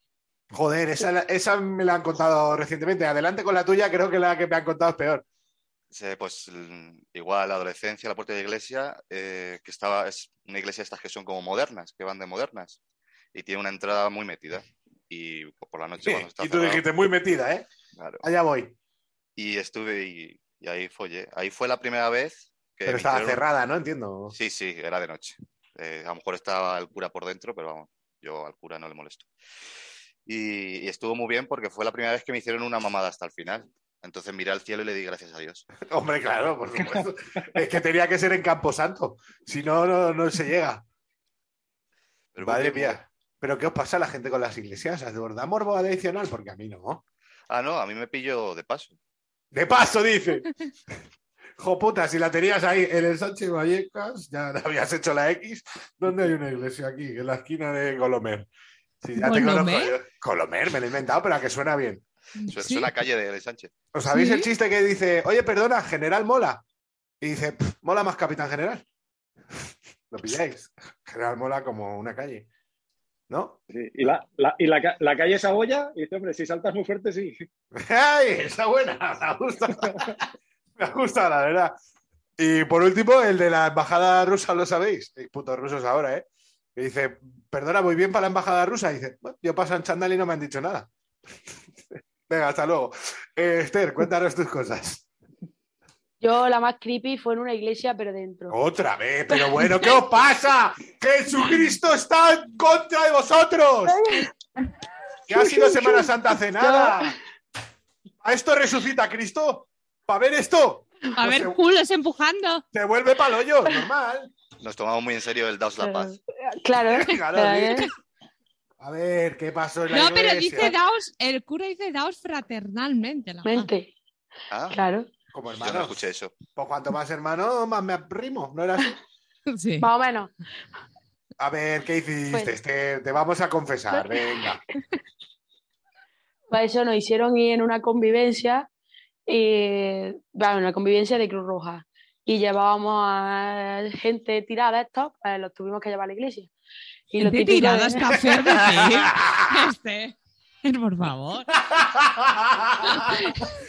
Speaker 3: Joder, esa, esa me la han contado recientemente. Adelante con la tuya, creo que la que me han contado es peor.
Speaker 5: Sí, pues mm, igual la adolescencia, la puerta de iglesia, eh, que estaba, es una iglesia estas que son como modernas, que van de modernas, y tiene una entrada muy metida. Y por la noche cuando está
Speaker 3: y tú
Speaker 5: cerrado,
Speaker 3: dijiste muy metida, ¿eh?
Speaker 5: claro.
Speaker 3: Allá voy.
Speaker 5: Y estuve y, y ahí follé. Ahí fue la primera vez que
Speaker 3: Pero estaba
Speaker 5: hicieron-
Speaker 3: cerrada, ¿no? Entiendo.
Speaker 5: Sí, sí, era de noche. Eh, a lo mejor estaba el cura por dentro, pero vamos, yo al cura no le molesto. Y, y estuvo muy bien porque fue la primera vez que me hicieron una mamada hasta el final. Entonces miré al cielo y le di gracias a Dios.
Speaker 3: Hombre, claro, por supuesto. es que tenía que ser en Camposanto. Si no, no, no se llega.
Speaker 5: Pero
Speaker 3: Madre mía. ¿Pero qué os pasa a la gente con las iglesias? ¿De verdad morbo adicional? Porque a mí no.
Speaker 5: Ah, no, a mí me pilló de paso.
Speaker 3: De paso, dice. Jo puta, si la tenías ahí en el Sánchez Vallecas, ya habías hecho la X. ¿Dónde hay una iglesia? Aquí, en la esquina de Colomer. Sí, ya te conozco.
Speaker 4: ¿Colomer?
Speaker 3: me lo he inventado, pero a que suena bien.
Speaker 4: Sí.
Speaker 5: Suena calle de, Sánchez.
Speaker 3: ¿Os sabéis
Speaker 4: Sí.
Speaker 3: el chiste que dice, oye, perdona, General Mola? Y dice, "Pff, mola más Capitán General. ¿Lo pilláis? General Mola como una calle. ¿No?
Speaker 6: Sí, Y, la, la- y la, ca- la calle Saboya, y dice, hombre, si saltas muy fuerte, sí.
Speaker 3: ¡Ay! Está buena, me gusta. me gusta, la verdad. Y por último, el de la embajada rusa, ¿lo sabéis? Eh, Putos rusos ahora, ¿eh? Que dice, perdona, muy bien para la embajada rusa. Y dice, "Bueno, yo paso en chándal y no me han dicho nada. Venga, hasta luego. Eh, Esther, cuéntanos tus cosas.
Speaker 7: Yo la más creepy fue en una iglesia, pero dentro.
Speaker 3: Otra vez, pero bueno, ¿qué os pasa? ¡Jesucristo está en contra de vosotros! ¿Qué ha sido Semana Santa cenada? ¿A esto resucita Cristo? ¿Para ver esto?
Speaker 4: A
Speaker 3: No
Speaker 4: ver,
Speaker 3: sé.
Speaker 4: culos empujando.
Speaker 3: Se vuelve pa'l hoyo, normal.
Speaker 5: Nos tomamos muy en serio el Daos la Paz.
Speaker 7: Claro,
Speaker 3: Claro, sí.
Speaker 7: ¿eh?
Speaker 3: A ver, ¿qué pasó en la
Speaker 4: No, pero dice daos, el cura dice daos fraternalmente. La paz.
Speaker 7: Mente,
Speaker 5: Ah,
Speaker 7: claro.
Speaker 3: Como
Speaker 5: yo no
Speaker 3: hermano.
Speaker 5: escuché eso.
Speaker 3: Pues cuanto más hermano, más me arrimo, ¿no era así?
Speaker 4: Sí.
Speaker 7: Más o menos.
Speaker 3: A ver, ¿qué hiciste?
Speaker 7: Bueno.
Speaker 3: Esther? Te vamos a confesar, venga.
Speaker 7: Para eso nos hicieron ir en una convivencia, y, bueno, una convivencia de Cruz Roja. Y llevábamos a gente tirada, estos, pues los tuvimos que llevar a la iglesia. Y lo
Speaker 4: tirada
Speaker 7: de-
Speaker 4: está feo. Este. Por favor.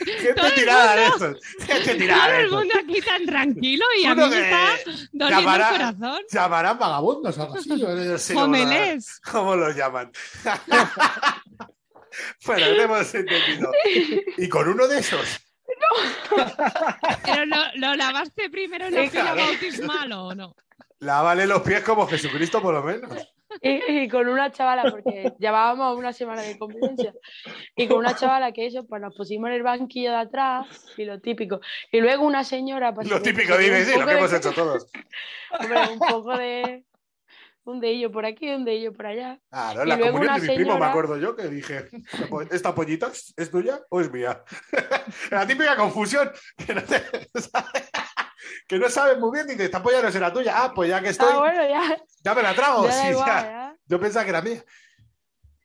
Speaker 3: Gente
Speaker 4: el
Speaker 3: tirada de. Gente tirada
Speaker 4: Todo
Speaker 3: de
Speaker 4: el mundo aquí tan tranquilo y a mí me está doliendo
Speaker 3: llamará-
Speaker 4: el corazón.
Speaker 3: Llamarán vagabundos o algo así. yo no sé cómo lo-
Speaker 4: Jomelés.
Speaker 3: ¿Cómo los llaman? bueno, no hemos entendido. Y con uno de esos.
Speaker 4: Pero lo, lo lavaste primero en fila
Speaker 7: claro.
Speaker 4: bautismal o no.
Speaker 3: Lávale los pies como Jesucristo, por lo menos.
Speaker 7: Y, y con una chavala, porque llevábamos una semana de convivencia, y con una chavala que eso, pues nos pusimos en el banquillo de atrás, y lo típico. Y luego una señora... pues,
Speaker 3: Lo típico, dime, sí, lo que
Speaker 7: de-
Speaker 3: hemos hecho todos.
Speaker 7: Hombre, un poco de... Un dedillo por aquí, un dedillo por allá.
Speaker 3: Claro, en la comunión de mi primo me acuerdo yo que dije, ¿esta pollita es- es tuya o es mía? la típica confusión, que no, te- que no sabes muy bien, dice, esta polla no será tuya. Ah, pues ya que estoy,
Speaker 7: Ah, bueno, ya,
Speaker 3: ya me la trago.
Speaker 7: ya da
Speaker 3: Sí,
Speaker 7: igual,
Speaker 3: ya.
Speaker 7: ya,
Speaker 3: Yo pensaba que era mía.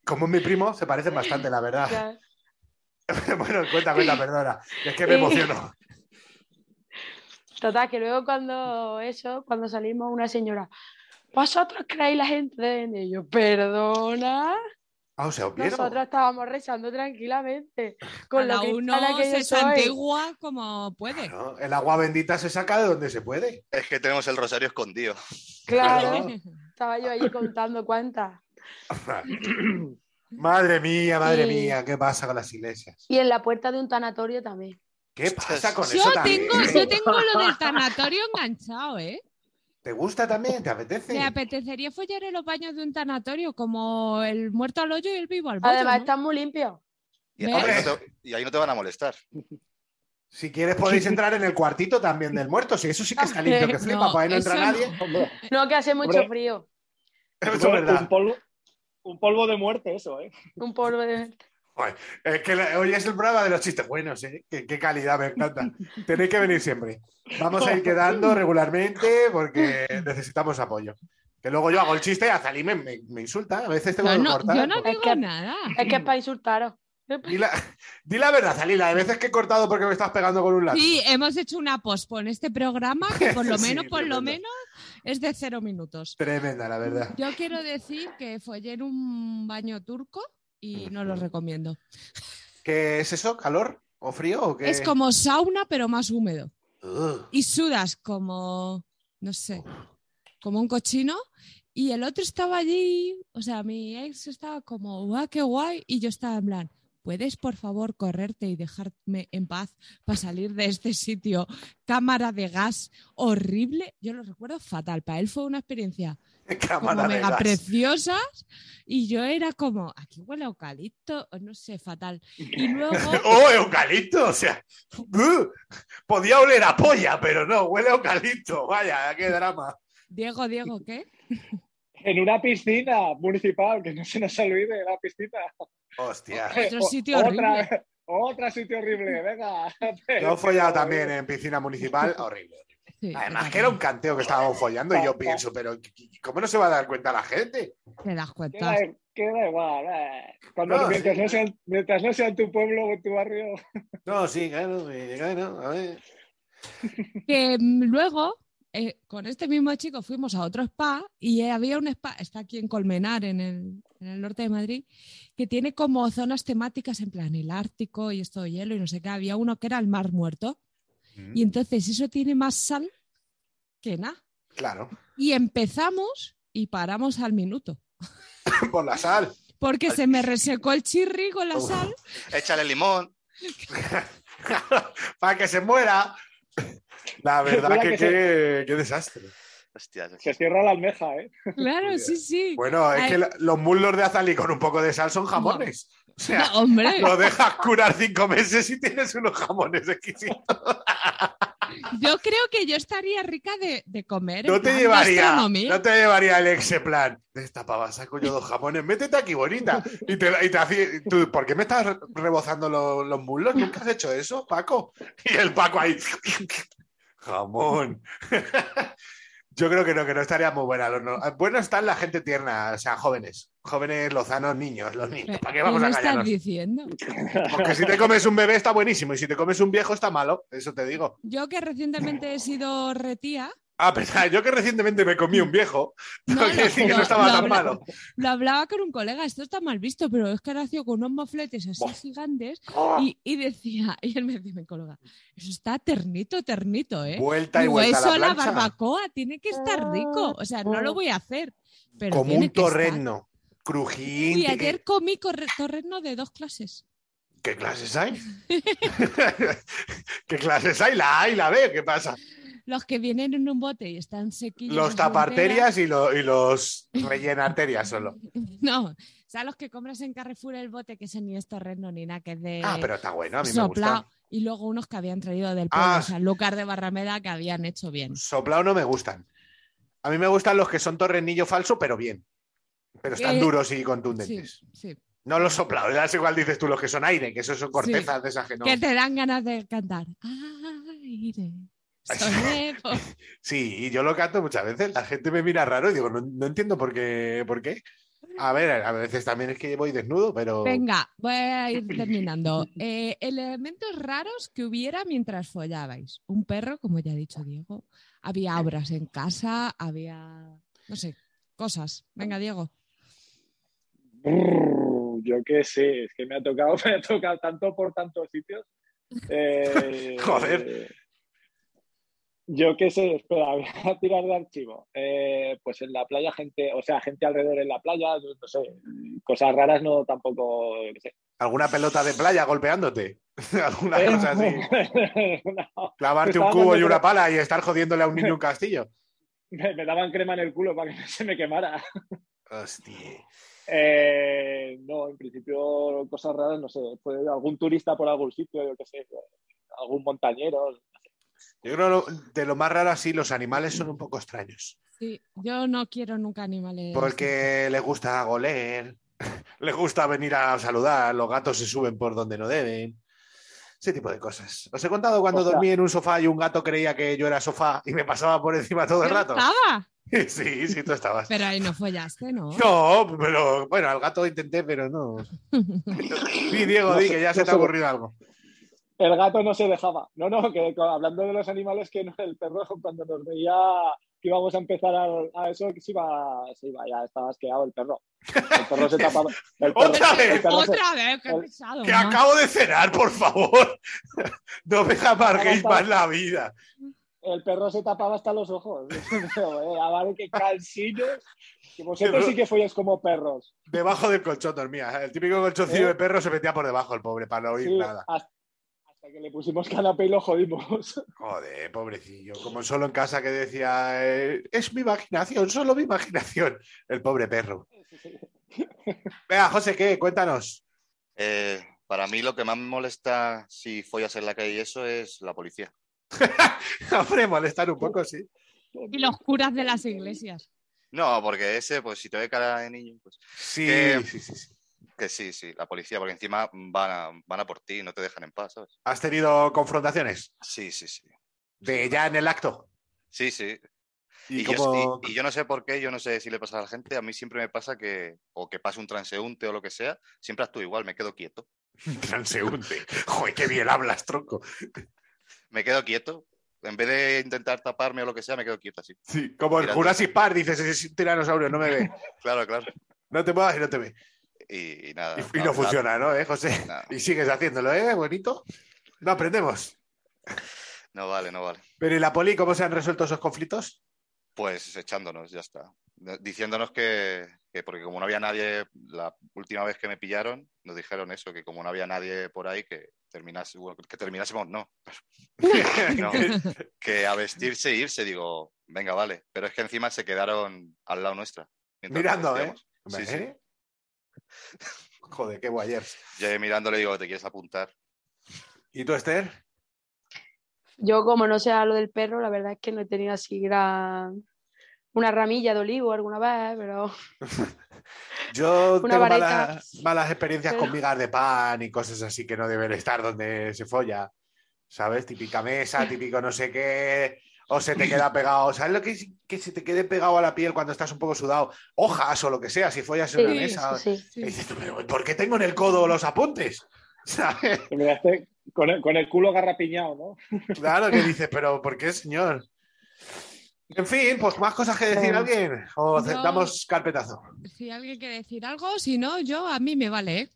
Speaker 3: Como es mi primo, se parecen bastante, la verdad. bueno, cuenta, cuenta, perdona. Es que me emociono.
Speaker 7: Total, que luego cuando eso, cuando salimos, una señora, ¿vosotros creéis la gente de Y yo, perdona.
Speaker 3: Ah, o sea, ¿vieron?
Speaker 7: Nosotros estábamos rezando tranquilamente. Con
Speaker 4: Cada
Speaker 7: lo
Speaker 4: uno
Speaker 7: que
Speaker 4: se santigua como puede.
Speaker 3: Claro, el agua bendita se saca de donde se puede.
Speaker 5: Es que tenemos el rosario escondido.
Speaker 7: Claro, estaba yo allí contando cuántas.
Speaker 3: madre mía, madre
Speaker 7: Y-
Speaker 3: mía, ¿qué pasa con las iglesias?
Speaker 7: Y en la puerta de un tanatorio también.
Speaker 3: ¿Qué pasa con
Speaker 4: Yo
Speaker 3: eso también?
Speaker 4: tengo, yo tengo lo del tanatorio enganchado, ¿eh?
Speaker 3: ¿Te gusta también? ¿Te apetece?
Speaker 4: Me apetecería follar en los baños de un tanatorio como el muerto al hoyo y el vivo al bollo.
Speaker 7: Además,
Speaker 4: ¿no?
Speaker 7: están muy limpios.
Speaker 5: Y ahí, no te, y ahí no te van a molestar.
Speaker 3: Si quieres podéis entrar en el cuartito también del muerto. Sí, eso sí que está limpio, que flipa,
Speaker 4: No,
Speaker 3: por ahí no entra nadie.
Speaker 6: Hombre,
Speaker 7: No, que hace mucho
Speaker 6: Hombre.
Speaker 7: frío.
Speaker 3: Eso es
Speaker 6: un,
Speaker 3: verdad.
Speaker 6: polvo, un polvo de muerte, eso, ¿eh?
Speaker 7: Un polvo de.
Speaker 3: Joder, es que la- hoy es el programa de los chistes buenos, ¿eh? Qué, qué calidad, me encanta. Tenéis que venir siempre. Vamos a ir quedando regularmente porque necesitamos apoyo. Que luego yo hago el chiste y Azalí me, me- me insulta. A veces tengo
Speaker 4: Yo
Speaker 3: que
Speaker 4: no,
Speaker 3: cortar.
Speaker 4: yo no
Speaker 7: Es
Speaker 4: digo
Speaker 7: que-
Speaker 4: nada.
Speaker 7: Es que es para insultaros.
Speaker 3: Di la, di la verdad, Azalí, la de veces que he cortado porque me estás pegando con un látigo.
Speaker 4: Sí, hemos hecho una pospo en este programa que por lo
Speaker 3: Sí,
Speaker 4: menos, por lo
Speaker 3: tremendo.
Speaker 4: menos, es de cero minutos.
Speaker 3: Tremenda, la verdad.
Speaker 4: Yo quiero decir que follé en un baño turco y no lo recomiendo.
Speaker 3: ¿Qué es eso? ¿Calor o frío? O qué?
Speaker 4: Es como sauna, pero más húmedo.
Speaker 3: Ugh.
Speaker 4: Y sudas como, no sé, como un cochino. Y el otro estaba allí, o sea, mi ex estaba como, guau, qué guay. Y yo estaba en plan, ¿puedes por favor correrte y dejarme en paz para salir de este sitio? Cámara de gas horrible. Yo lo recuerdo fatal. Para él fue una experiencia
Speaker 3: Cámara de
Speaker 4: mega
Speaker 3: gas.
Speaker 4: preciosas. Y yo era como, aquí huele a eucalipto, o no sé, fatal. Y luego,
Speaker 3: ¡Oh, eucalipto! O sea, ¡uh! podía oler a polla, pero no, huele a eucalipto. Vaya, qué drama.
Speaker 4: Diego, Diego, ¿qué?
Speaker 6: En una piscina municipal, que no se nos olvide, la piscina.
Speaker 3: Hostia.
Speaker 4: Otro
Speaker 6: O-
Speaker 4: sitio
Speaker 6: otra,
Speaker 4: horrible.
Speaker 6: Otro sitio horrible, venga.
Speaker 3: Yo he follado también en piscina municipal, horrible.
Speaker 4: Sí,
Speaker 3: Además, que era un canteo que estábamos follando y yo pienso, pero ¿cómo no se va a dar cuenta la gente?
Speaker 4: Te das cuenta.
Speaker 6: Queda, queda igual. eh. Cuando,
Speaker 3: No,
Speaker 6: mientras,
Speaker 3: sí.
Speaker 6: no sea, mientras no sea en tu pueblo o en tu barrio.
Speaker 3: No, sí, claro, claro, a ver.
Speaker 4: Que luego, eh, con este mismo chico, fuimos a otro spa y eh, había un spa, está aquí en Colmenar, en el, en el norte de Madrid, que tiene como zonas temáticas en plan el Ártico y esto de hielo y no sé qué. Había uno que era el Mar Muerto. Y entonces eso tiene más sal que nada.
Speaker 3: Claro,
Speaker 4: Y empezamos y paramos al minuto.
Speaker 3: por la sal.
Speaker 4: Porque se me resecó el chirri con la
Speaker 3: Uf.
Speaker 4: sal.
Speaker 5: Échale limón.
Speaker 3: Para que se muera. La verdad
Speaker 6: Mira
Speaker 3: que,
Speaker 6: que
Speaker 3: qué, qué desastre.
Speaker 5: Hostia,
Speaker 6: Se cierra la almeja, ¿eh?
Speaker 4: Claro, sí, sí.
Speaker 3: Bueno, es
Speaker 4: Ay.
Speaker 3: que los muslos de azalí con un poco de sal son jamones. O sea,
Speaker 4: No, hombre,
Speaker 3: lo dejas curar cinco meses y tienes unos jamones exquisitos.
Speaker 4: yo creo que yo estaría rica de, de comer.
Speaker 3: No te llevaría, no te llevaría el exeplan. De esta pava saco yo dos jamones, métete aquí bonita. Y te, y te hacía- tú, ¿por qué me estás re- rebozando los, los muslos? ¿Nunca has hecho eso, Paco? Y el Paco ahí. Jamón. Yo creo que no, que no estaría muy buena. No- Bueno están la gente tierna, o sea, jóvenes. Jóvenes lozanos, niños, los niños. ¿Para qué vamos
Speaker 4: me
Speaker 3: a
Speaker 4: estás
Speaker 3: callarnos?
Speaker 4: diciendo?
Speaker 3: Porque si te comes un bebé está buenísimo y si te comes un viejo está malo, eso te digo.
Speaker 4: Yo que recientemente he sido retía,
Speaker 3: Ah, pero yo que recientemente me comí un viejo,
Speaker 4: No,
Speaker 3: no quiere
Speaker 4: no,
Speaker 3: decir que no estaba
Speaker 4: lo
Speaker 3: tan malo.
Speaker 4: Lo hablaba con un colega, esto está mal visto, pero es que nació con unos mofletes así
Speaker 3: Buah.
Speaker 4: gigantes y, y decía, y él me decía, mi colega, eso está ternito, ternito, ¿eh?
Speaker 3: Vuelta y vuelta a
Speaker 4: eso
Speaker 3: la
Speaker 4: la
Speaker 3: plancha.
Speaker 4: barbacoa tiene que estar rico. O sea, no lo voy a hacer. Pero
Speaker 3: Como
Speaker 4: tiene
Speaker 3: un
Speaker 4: que estar.
Speaker 3: torreno. Crujiente.
Speaker 4: Y ayer comí torreno de dos clases.
Speaker 3: ¿Qué clases hay? ¿Qué clases hay? La A y la B, ¿qué pasa?
Speaker 4: Los que vienen en un bote y están sequillos.
Speaker 3: Los taparterias y, lo- y los rellenarterias solo.
Speaker 4: No, o sea, los que compras en Carrefour el bote, que ese ni es torreno ni nada, que es de
Speaker 3: Ah, pero está bueno, a mí me
Speaker 4: soplado.
Speaker 3: gusta.
Speaker 4: Y luego unos que habían traído del pueblo,
Speaker 3: Ah.
Speaker 4: o sea, Lucar de Barrameda, que habían hecho bien.
Speaker 3: Soplado no me gustan. A mí me gustan los que son torrenillo falso, pero bien. Pero están
Speaker 4: Eh,
Speaker 3: duros y
Speaker 4: Sí,
Speaker 3: contundentes.
Speaker 4: sí.
Speaker 3: No los soplados, das igual dices tú los que son aire, que esos son cortezas de esas que no.
Speaker 4: Que te dan ganas de cantar. Aire.
Speaker 3: Sí, y yo lo canto muchas veces. La gente me mira raro y digo, no, no entiendo por qué, por qué. A ver, a veces también es que voy desnudo, pero.
Speaker 4: Venga, voy a ir terminando. Eh, elementos raros que hubiera mientras follabais. Un perro, como ya ha dicho Diego. Había obras en casa, había, no sé, cosas. Venga, Diego.
Speaker 6: Yo qué sé, es que me ha tocado, me ha tocado tanto por tantos sitios. Eh,
Speaker 3: Joder.
Speaker 6: Yo qué sé, espera, voy a tirar de archivo. Eh, pues en la playa, gente, o sea, gente alrededor en la playa, no, no sé, cosas raras no tampoco, qué sé.
Speaker 3: ¿Alguna pelota de playa golpeándote? ¿Alguna cosa así?
Speaker 6: No,
Speaker 3: Clavarte un cubo y una pala y estar jodiéndole a un niño un castillo.
Speaker 6: me, me daban crema en el culo para que no se me quemara.
Speaker 3: Hostia.
Speaker 6: Eh, no, en principio cosas raras, no sé, fue algún turista por algún sitio, yo qué sé, algún montañero.
Speaker 3: Yo creo lo- de lo más raro así, los animales son un poco extraños.
Speaker 4: Sí, yo no quiero nunca animales.
Speaker 3: Porque les gusta goler, les gusta venir a saludar, los gatos se suben por donde no deben. Ese tipo de cosas. ¿Os he contado cuando
Speaker 6: O sea-
Speaker 3: dormí en un sofá y un gato creía que yo era sofá y me pasaba por encima todo el rato?
Speaker 4: estaba,
Speaker 3: Sí, sí, tú estabas.
Speaker 4: pero ahí no follaste, ¿no?
Speaker 3: No, pero bueno, al gato intenté, pero no. Di, Diego,
Speaker 6: No
Speaker 3: di que ya se te ha ocurrido algo.
Speaker 6: El gato no se dejaba. No, no, que hablando de los animales, que no- el perro cuando nos veía que íbamos a empezar a, a eso, que se iba, se iba, ya estaba asqueado el perro. El perro se tapaba. El perro,
Speaker 3: ¡Otra vez!
Speaker 6: el perro se-
Speaker 4: Otra vez, qué
Speaker 6: el-
Speaker 4: pesado.
Speaker 3: Que acabo de cenar, por favor. No me amarguéis más la vida.
Speaker 6: el perro se tapaba hasta los ojos. Eh, ver, qué cansillos. Que vosotros sí que folláis como perros.
Speaker 3: Debajo del colchón dormía. El típico colchoncillo
Speaker 6: ¿Eh?
Speaker 3: de perro se metía por debajo, el pobre, para no oír
Speaker 6: Sí,
Speaker 3: nada.
Speaker 6: hasta, hasta que le pusimos canapé y lo jodimos.
Speaker 3: Joder, pobrecillo. Como solo en casa que decía, eh, es mi imaginación, solo mi imaginación. El pobre perro. Venga, José, ¿qué? Cuéntanos.
Speaker 5: Eh, para mí lo que más me molesta si follas en la calle y eso es la policía.
Speaker 3: Hombre, molestar un poco, sí.
Speaker 4: Y los curas de las iglesias.
Speaker 5: No, porque ese, pues si te ve cara de niño, pues
Speaker 3: sí, sí, sí.
Speaker 5: Que sí, sí, la policía, porque encima van a, van a por ti, no te dejan en paz, ¿sabes?
Speaker 3: ¿Has tenido confrontaciones?
Speaker 5: Sí, sí, sí.
Speaker 3: De ya en el acto.
Speaker 5: Sí, sí.
Speaker 3: Y,
Speaker 5: Y, yo,
Speaker 3: como...
Speaker 5: y- y yo no sé por qué, yo no sé si le pasa a la gente, a mí siempre me pasa que, o que pase un transeúnte o lo que sea, siempre actúo igual, me quedo quieto.
Speaker 3: Transeúnte. Joder, qué bien hablas, tronco.
Speaker 5: Me quedo quieto. En vez de intentar taparme o lo que sea, me quedo quieto así.
Speaker 3: Sí, como el Jurassic Park, dices, es un tiranosaurio, no me ve.
Speaker 5: Claro, claro.
Speaker 3: No te muevas y no te ve.
Speaker 5: Y, y nada.
Speaker 3: Y, y no funciona, ¿no, eh, José?
Speaker 5: No,
Speaker 3: Y sigues haciéndolo, ¿eh? Bonito. No aprendemos.
Speaker 5: no vale, no vale.
Speaker 3: Pero ¿y la poli cómo se han resuelto esos conflictos?
Speaker 5: Pues echándonos, ya está. Diciéndonos que, que porque como no había nadie, la última vez que me pillaron, nos dijeron eso, que como no había nadie por ahí, que terminase, bueno, que terminásemos, no, no, que a vestirse e irse, digo, venga, vale. Pero es que encima se quedaron al lado nuestra.
Speaker 3: Mirando, ¿eh?
Speaker 5: sí.
Speaker 3: ¿Eh? Joder, qué guayers.
Speaker 5: Yo mirando le digo, ¿te quieres apuntar?
Speaker 3: ¿Y tú, Esther?
Speaker 7: Yo, como no sea lo del perro, la verdad es que no he tenido así gran. Una ramilla de olivo alguna vez, pero.
Speaker 3: Yo
Speaker 7: Una
Speaker 3: tengo
Speaker 7: vareta.
Speaker 3: malas, malas experiencias
Speaker 7: Pero-
Speaker 3: con migas de pan y cosas así que no deben estar donde se folla. ¿Sabes? Típica mesa, típico no sé qué. O se te queda pegado. ¿Sabes lo que es que se te quede pegado a la piel cuando estás un poco sudado? Hojas o lo que sea, si follas en una mesa.
Speaker 7: sí, sí.
Speaker 3: Y dices tú, "Pero, ¿por qué tengo en el codo los apuntes?
Speaker 6: Con el, con el culo garrapiñado, ¿no?
Speaker 3: Claro que dices, pero ¿por qué, señor? En fin, pues más cosas que decir
Speaker 6: Eh,
Speaker 3: alguien. O
Speaker 4: yo-
Speaker 3: damos carpetazo.
Speaker 4: Si alguien quiere decir algo, si no, yo a mí me vale. ¿eh?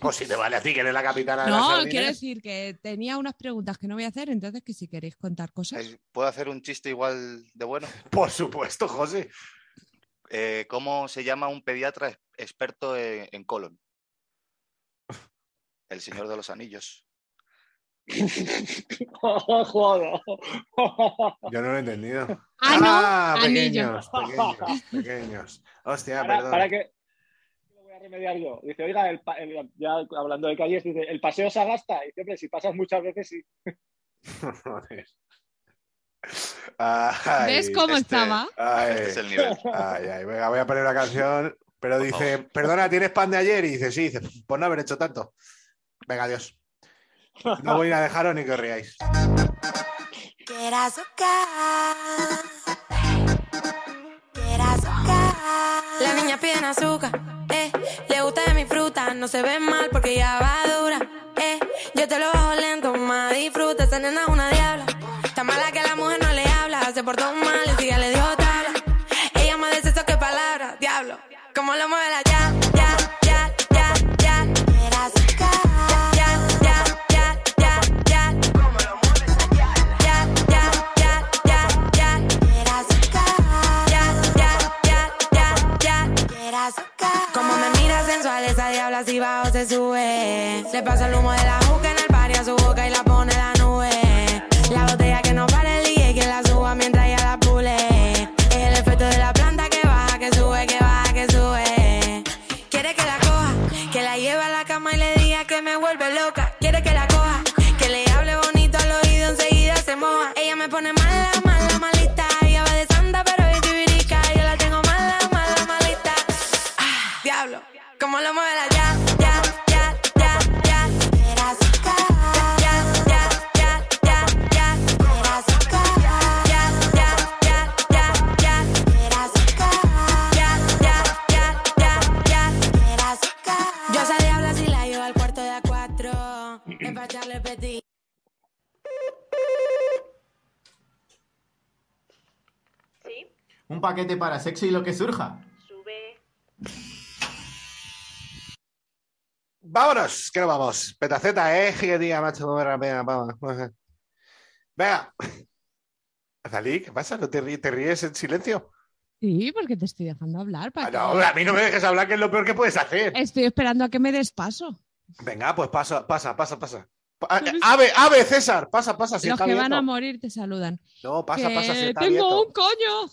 Speaker 3: Pues si te vale a ti, que eres la capitana de las
Speaker 4: No, quiero decir que tenía unas preguntas que no voy a hacer, entonces que si queréis contar cosas.
Speaker 5: Eh, ¿Puedo hacer un chiste igual de bueno?
Speaker 3: Por supuesto, José.
Speaker 5: Eh, ¿Cómo se llama un pediatra ex- experto en, en colon? El Señor de los Anillos.
Speaker 6: Joder.
Speaker 3: Yo no lo he entendido.
Speaker 4: Ah, no, anillo.
Speaker 3: pequeños, pequeños, pequeños. Hostia,
Speaker 6: Para,
Speaker 3: perdón.
Speaker 6: para que a remediar yo. Dice, oiga, el pa- el- ya hablando de calles, dice, el paseo se gasta. Y dice, hombre, si pasas muchas veces, sí.
Speaker 3: Joder. Ay,
Speaker 4: ¿Ves cómo
Speaker 5: este-
Speaker 4: estaba?
Speaker 3: ay,
Speaker 5: Este es el nivel.
Speaker 3: ay, ay, venga, voy a poner una canción. Pero dice, perdona, ¿tienes pan de ayer? Y dice, sí, dice, por no haber hecho tanto. Venga, adiós. No voy a dejaros ni que os riáis.
Speaker 8: La niña pide azúcar. No se ve mal porque ya va dura. Eh, yo te lo bajo lento, más disfruta. Esa nena es una diabla. Está mala que la mujer no le habla. Se portó mal se sube. Le pasa el humo de la
Speaker 9: Un paquete para sexo y lo que surja.
Speaker 3: Vámonos, que no vamos. Petaceta, eh, día, macho, venga, vamos. Venga. Azalí, ¿qué pasa? ¿No te ríes, te ríes en silencio?
Speaker 4: Sí, porque te estoy dejando hablar. para
Speaker 3: Ah,
Speaker 4: que-
Speaker 3: no, a mí no me dejes hablar, que es lo peor que puedes hacer.
Speaker 4: Estoy esperando a que me des paso.
Speaker 3: Venga, pues pasa, pasa, pasa, pasa. Ave, ave, César, pasa, pasa. Si
Speaker 4: Los
Speaker 3: está
Speaker 4: que van a morir te saludan.
Speaker 3: No, pasa,
Speaker 4: Que
Speaker 3: pasa, si está
Speaker 4: tengo
Speaker 3: abierto.
Speaker 4: un coño.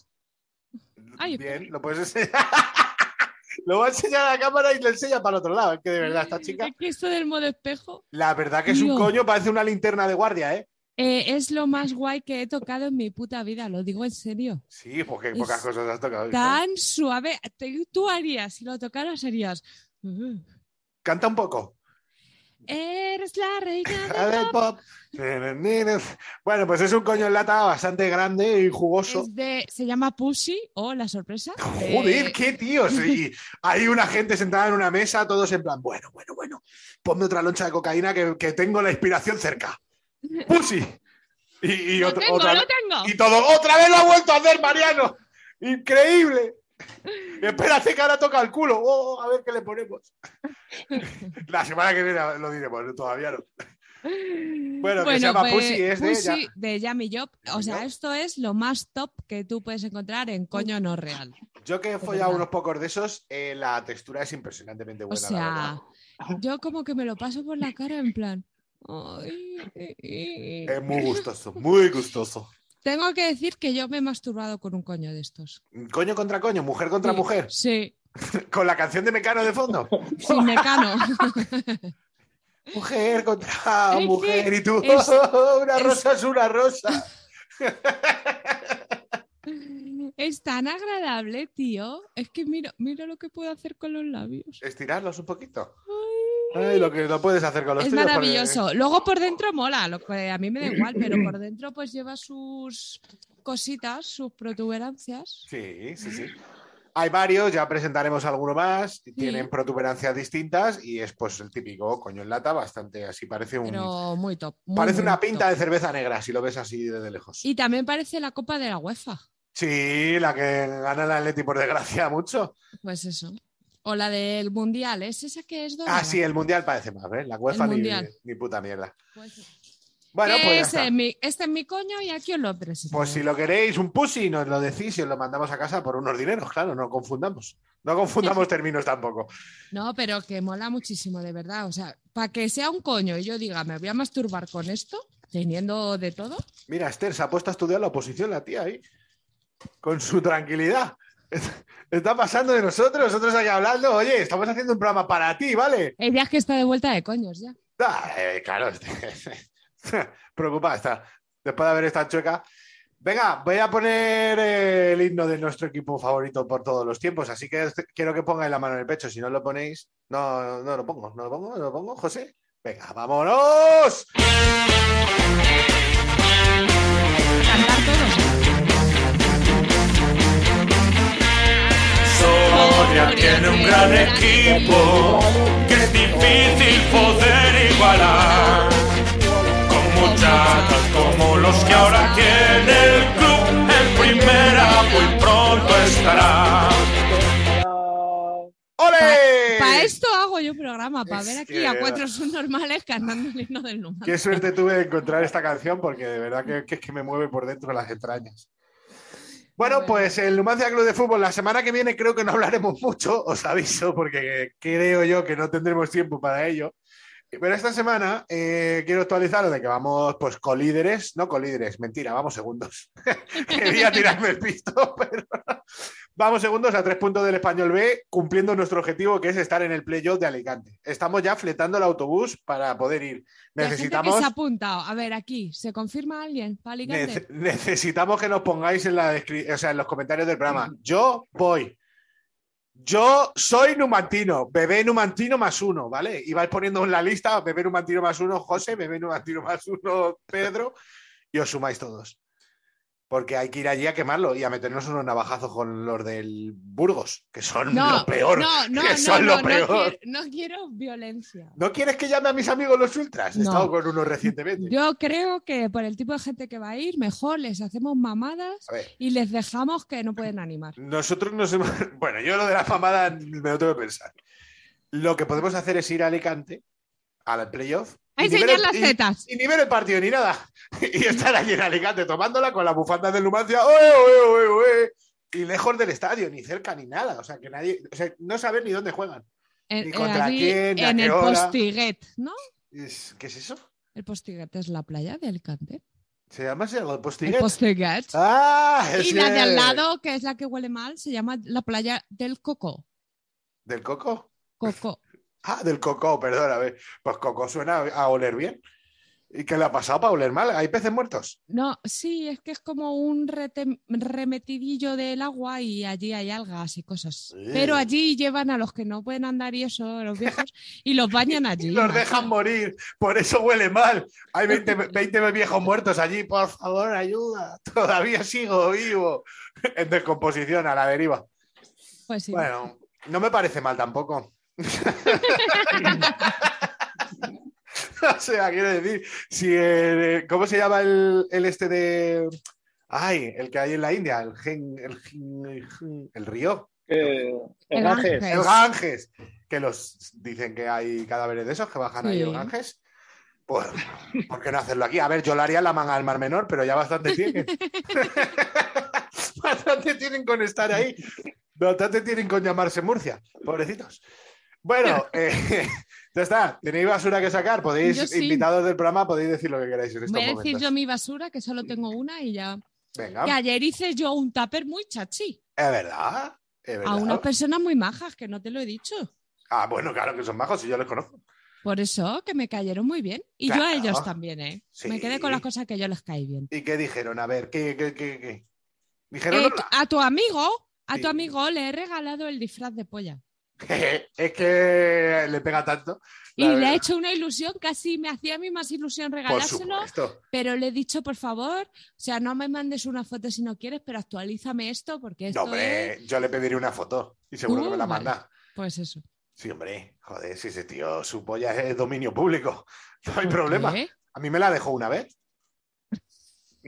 Speaker 4: Ay,
Speaker 3: Bien, lo puedes enseñar. lo va a enseñar a la cámara y le enseña para el otro lado. Es que de verdad, esta chica.
Speaker 4: Es que esto del modo espejo
Speaker 3: La verdad que es un coño, parece una linterna de guardia, ¿eh?
Speaker 4: eh, es lo más guay que he tocado en mi puta vida, lo digo en serio.
Speaker 3: Sí, porque
Speaker 4: Es
Speaker 3: pocas cosas has tocado. ¿no?
Speaker 4: Tan suave. Te- tú harías, si lo tocaras, harías. "Uh,
Speaker 3: Canta un poco.
Speaker 4: Eres la reina del pop.
Speaker 3: pop. Bueno, pues es un coño en lata bastante grande y jugoso.
Speaker 4: Es de, se llama Pussy o La Sorpresa.
Speaker 3: Joder,
Speaker 4: Eh,
Speaker 3: qué tíos. Y hay una gente sentada en una mesa, todos en plan, bueno, bueno, bueno, ponme otra loncha de cocaína que, que tengo la inspiración cerca. Pussy. Y, y
Speaker 4: Lo tengo,
Speaker 3: otra-
Speaker 4: lo tengo.
Speaker 3: y todo, otra vez lo ha vuelto a hacer, Mariano. Increíble. Espérate que ahora toca el culo. Oh, a ver qué le ponemos. La semana que viene lo diremos, todavía no. Bueno, que se llama Pussy, es de
Speaker 4: Pussy
Speaker 3: ella.
Speaker 4: de Yummy Job. O sea,
Speaker 3: Job.
Speaker 4: esto es lo más top que tú puedes encontrar en coño no real.
Speaker 3: Yo que he follado unos pocos de esos, eh, la textura es impresionantemente
Speaker 4: O
Speaker 3: buena. la
Speaker 4: sea, yo como que me lo paso por la cara en plan. "Ay, eh, eh".
Speaker 3: Es muy gustoso, muy gustoso.
Speaker 4: Tengo que decir que yo me he masturbado con un coño de estos.
Speaker 3: Coño contra coño, mujer contra
Speaker 4: Sí,
Speaker 3: mujer.
Speaker 4: Sí,
Speaker 3: Con la canción de Mecano de fondo.
Speaker 4: sin mecano.
Speaker 3: Mujer contra
Speaker 4: Es
Speaker 3: mujer. Y tú,
Speaker 4: es-
Speaker 3: una
Speaker 4: es-
Speaker 3: rosa es una rosa.
Speaker 4: es tan agradable, tío. Es que mira, mira lo que puedo hacer con los labios.
Speaker 3: Estirarlos un poquito. Ay, lo que no puedes hacer con los
Speaker 4: Es
Speaker 3: tuyos porque-
Speaker 4: maravilloso. Luego por dentro mola, lo que a mí me da igual, pero por dentro pues lleva sus cositas, sus protuberancias.
Speaker 3: Sí, sí, sí. hay varios, ya presentaremos alguno más.
Speaker 4: Sí.
Speaker 3: Tienen protuberancias distintas y es pues el típico coño en lata, bastante así, parece un.
Speaker 4: Pero muy top. muy,
Speaker 3: parece
Speaker 4: muy
Speaker 3: una pinta
Speaker 4: top.
Speaker 3: de cerveza negra, si lo ves así desde lejos.
Speaker 4: Y también parece la copa de la UEFA.
Speaker 3: Sí, la que gana el Atleti por desgracia mucho.
Speaker 4: Pues eso. O la del Mundial, ¿es esa que es dorada?
Speaker 3: Ah, sí, el mundial parece más, ¿ves? La UEFA ni, puta mierda.
Speaker 4: Pues,
Speaker 3: Bueno, pues ya
Speaker 4: ese
Speaker 3: está.
Speaker 4: es mi- este es mi coño y aquí os lo presento.
Speaker 3: Pues si lo queréis, un pussy, nos lo decís y os lo mandamos a casa por unos dineros, claro, no confundamos. No confundamos términos tampoco.
Speaker 4: No, pero que mola muchísimo, de verdad. O sea, para que sea un coño y yo diga, me voy a masturbar con esto, teniendo de todo.
Speaker 3: Mira, Esther se ha puesto a estudiar la oposición, la tía ahí, con su tranquilidad. Está pasando de nosotros, nosotros aquí hablando, oye, estamos haciendo un programa para ti, ¿vale?
Speaker 4: Es que está de vuelta de coños ya.
Speaker 3: Ah, eh, claro, preocupada está. Después de haber estado chueca. Venga, voy a poner eh, el himno de nuestro equipo favorito por todos los tiempos, así que quiero que pongáis la mano en el pecho. Si no lo ponéis, no, no lo pongo, no lo pongo, no lo pongo, José. Venga, vámonos.
Speaker 4: Cantar todos.
Speaker 10: Soria tiene un gran equipo que es difícil poder igualar. Con muchachos como los que ahora tiene el club en primera muy pronto estará.
Speaker 3: ¡Ole!
Speaker 4: Para esto hago yo programa, para ver aquí
Speaker 3: que-
Speaker 4: a cuatro subnormales cantando el himno del Numancia.
Speaker 3: Qué suerte tuve de encontrar esta canción porque de verdad que, que es que me mueve por dentro las entrañas. Bueno, pues el Numancia Club de Fútbol, la semana que viene creo que no hablaremos mucho, os aviso, porque creo yo que no tendremos tiempo para ello. Pero esta semana eh, quiero actualizaros de que vamos pues colíderes, no colíderes, mentira, vamos segundos. Quería tirarme el pisto, pero vamos segundos a tres puntos del Español B, cumpliendo nuestro objetivo que es estar en el playoff de Alicante. Estamos ya fletando el autobús para poder ir. Necesitamos
Speaker 4: se. A ver, aquí, ¿se confirma alguien? ¿Para Alicante?
Speaker 3: Nece- necesitamos que nos pongáis en, la o sea, en los comentarios del programa. Yo voy. Yo soy numantino, bebé numantino más uno, ¿vale? Y vais poniendo en la lista bebé numantino más uno, José, bebé numantino más uno, Pedro, y os sumáis todos. Porque hay que ir allí a quemarlo y a meternos unos navajazos con los del Burgos, que son
Speaker 4: No,
Speaker 3: lo peor.
Speaker 4: no, no,
Speaker 3: que son lo peor.
Speaker 4: quiero, no quiero violencia.
Speaker 3: ¿No quieres que llame a mis amigos los ultras? He estado con unos recientemente.
Speaker 4: Yo creo que por el tipo de gente que va a ir, mejor les hacemos mamadas y les dejamos que no pueden animar.
Speaker 3: Nosotros nos hemos. Bueno, yo lo de la famada me lo tengo que pensar. Lo que podemos hacer es ir a Alicante, al playoff.
Speaker 4: A
Speaker 3: ni
Speaker 4: enseñar
Speaker 3: el-
Speaker 4: las tetas.
Speaker 3: Y, ni ver el partido ni nada. Y estar allí en Alicante tomándola con la bufanda del Numancia. ¡oe, oe, oe, oe! Y lejos del estadio, ni cerca ni nada. O sea, que nadie. O sea, no saber ni dónde juegan.
Speaker 4: En,
Speaker 3: ¿Y
Speaker 4: eh,
Speaker 3: contra
Speaker 4: allí
Speaker 3: quién? ¿Y a
Speaker 4: en el
Speaker 3: hora?
Speaker 4: Postiguet, ¿no?
Speaker 3: Es- ¿Qué es eso?
Speaker 4: El Postiguet es la playa de Alicante.
Speaker 3: ¿Se llama así el
Speaker 4: El
Speaker 3: Postiguet?
Speaker 4: Postiguet.
Speaker 3: ¡Ah!
Speaker 4: y la de al lado, que es la que huele mal, se llama la playa del Coco.
Speaker 3: ¿Del Coco?
Speaker 4: Coco.
Speaker 3: Ah, del Coco, perdón. A ver. Pues Coco suena a oler bien. ¿Y qué le ha pasado para oler mal? ¿Hay peces muertos?
Speaker 4: No, sí, es que es como un remetidillo del agua y allí hay algas y cosas.
Speaker 3: Sí.
Speaker 4: Pero allí llevan a los que no pueden andar y eso, los viejos, y los bañan allí.
Speaker 3: Los dejan morir, por eso huele mal. Hay 20, 20 viejos muertos allí, por favor, ayuda. Todavía sigo vivo. En descomposición, a la deriva.
Speaker 4: Pues sí.
Speaker 3: Bueno, no me parece mal tampoco. o sea, quiero decir, si el- ¿cómo se llama el, el este de. Ay, el que hay en la India, el gen, el, gen- el gen- el río.
Speaker 6: Eh, el
Speaker 4: El
Speaker 6: Ganges.
Speaker 3: El Ganges, que los dicen que hay cadáveres de esos que bajan ahí el Ganges. Pues, ¿por qué no hacerlo aquí? A ver, yo lo haría en la manga del Mar Menor, pero ya bastante tienen. bastante tienen con estar ahí. Bastante tienen con llamarse Murcia, pobrecitos. Bueno, eh, ya está. Tenéis basura que sacar. Podéis,
Speaker 4: sí.
Speaker 3: invitados del programa, podéis decir lo que queráis en estos
Speaker 4: Voy a decir
Speaker 3: momentos.
Speaker 4: yo mi basura, que solo tengo una y ya.
Speaker 3: Venga,
Speaker 4: Que ayer hice yo un tupper muy chachi.
Speaker 3: es verdad. Es
Speaker 4: A
Speaker 3: verdad.
Speaker 4: unas personas muy majas, que no te lo he dicho.
Speaker 3: Ah, bueno, claro que son bajos y yo les conozco.
Speaker 4: Por eso, que me cayeron muy bien. Y yo a ellos también, ¿eh?
Speaker 3: Sí.
Speaker 4: Me quedé con las cosas que yo les caí bien.
Speaker 3: ¿Y qué dijeron? A ver, ¿qué, qué, qué, qué? Dijeron,
Speaker 4: Eh,
Speaker 3: "Hola".
Speaker 4: a tu amigo, a
Speaker 3: Sí.
Speaker 4: tu amigo le he regalado el disfraz de polla.
Speaker 3: es que le pega tanto.
Speaker 4: Y le ha hecho una ilusión, casi me hacía a mí más ilusión regalárselo, pero le he dicho, por favor, o sea, no me mandes una foto si no quieres, pero actualízame esto porque esto
Speaker 3: No, hombre,
Speaker 4: es...
Speaker 3: yo le pediré una foto y seguro que me la
Speaker 4: vale.
Speaker 3: manda.
Speaker 4: Pues eso.
Speaker 3: Sí, hombre, joder, si ese tío, su polla es dominio público. No hay
Speaker 4: ¿Por
Speaker 3: problema.
Speaker 4: qué?
Speaker 3: A mí me la dejó una vez.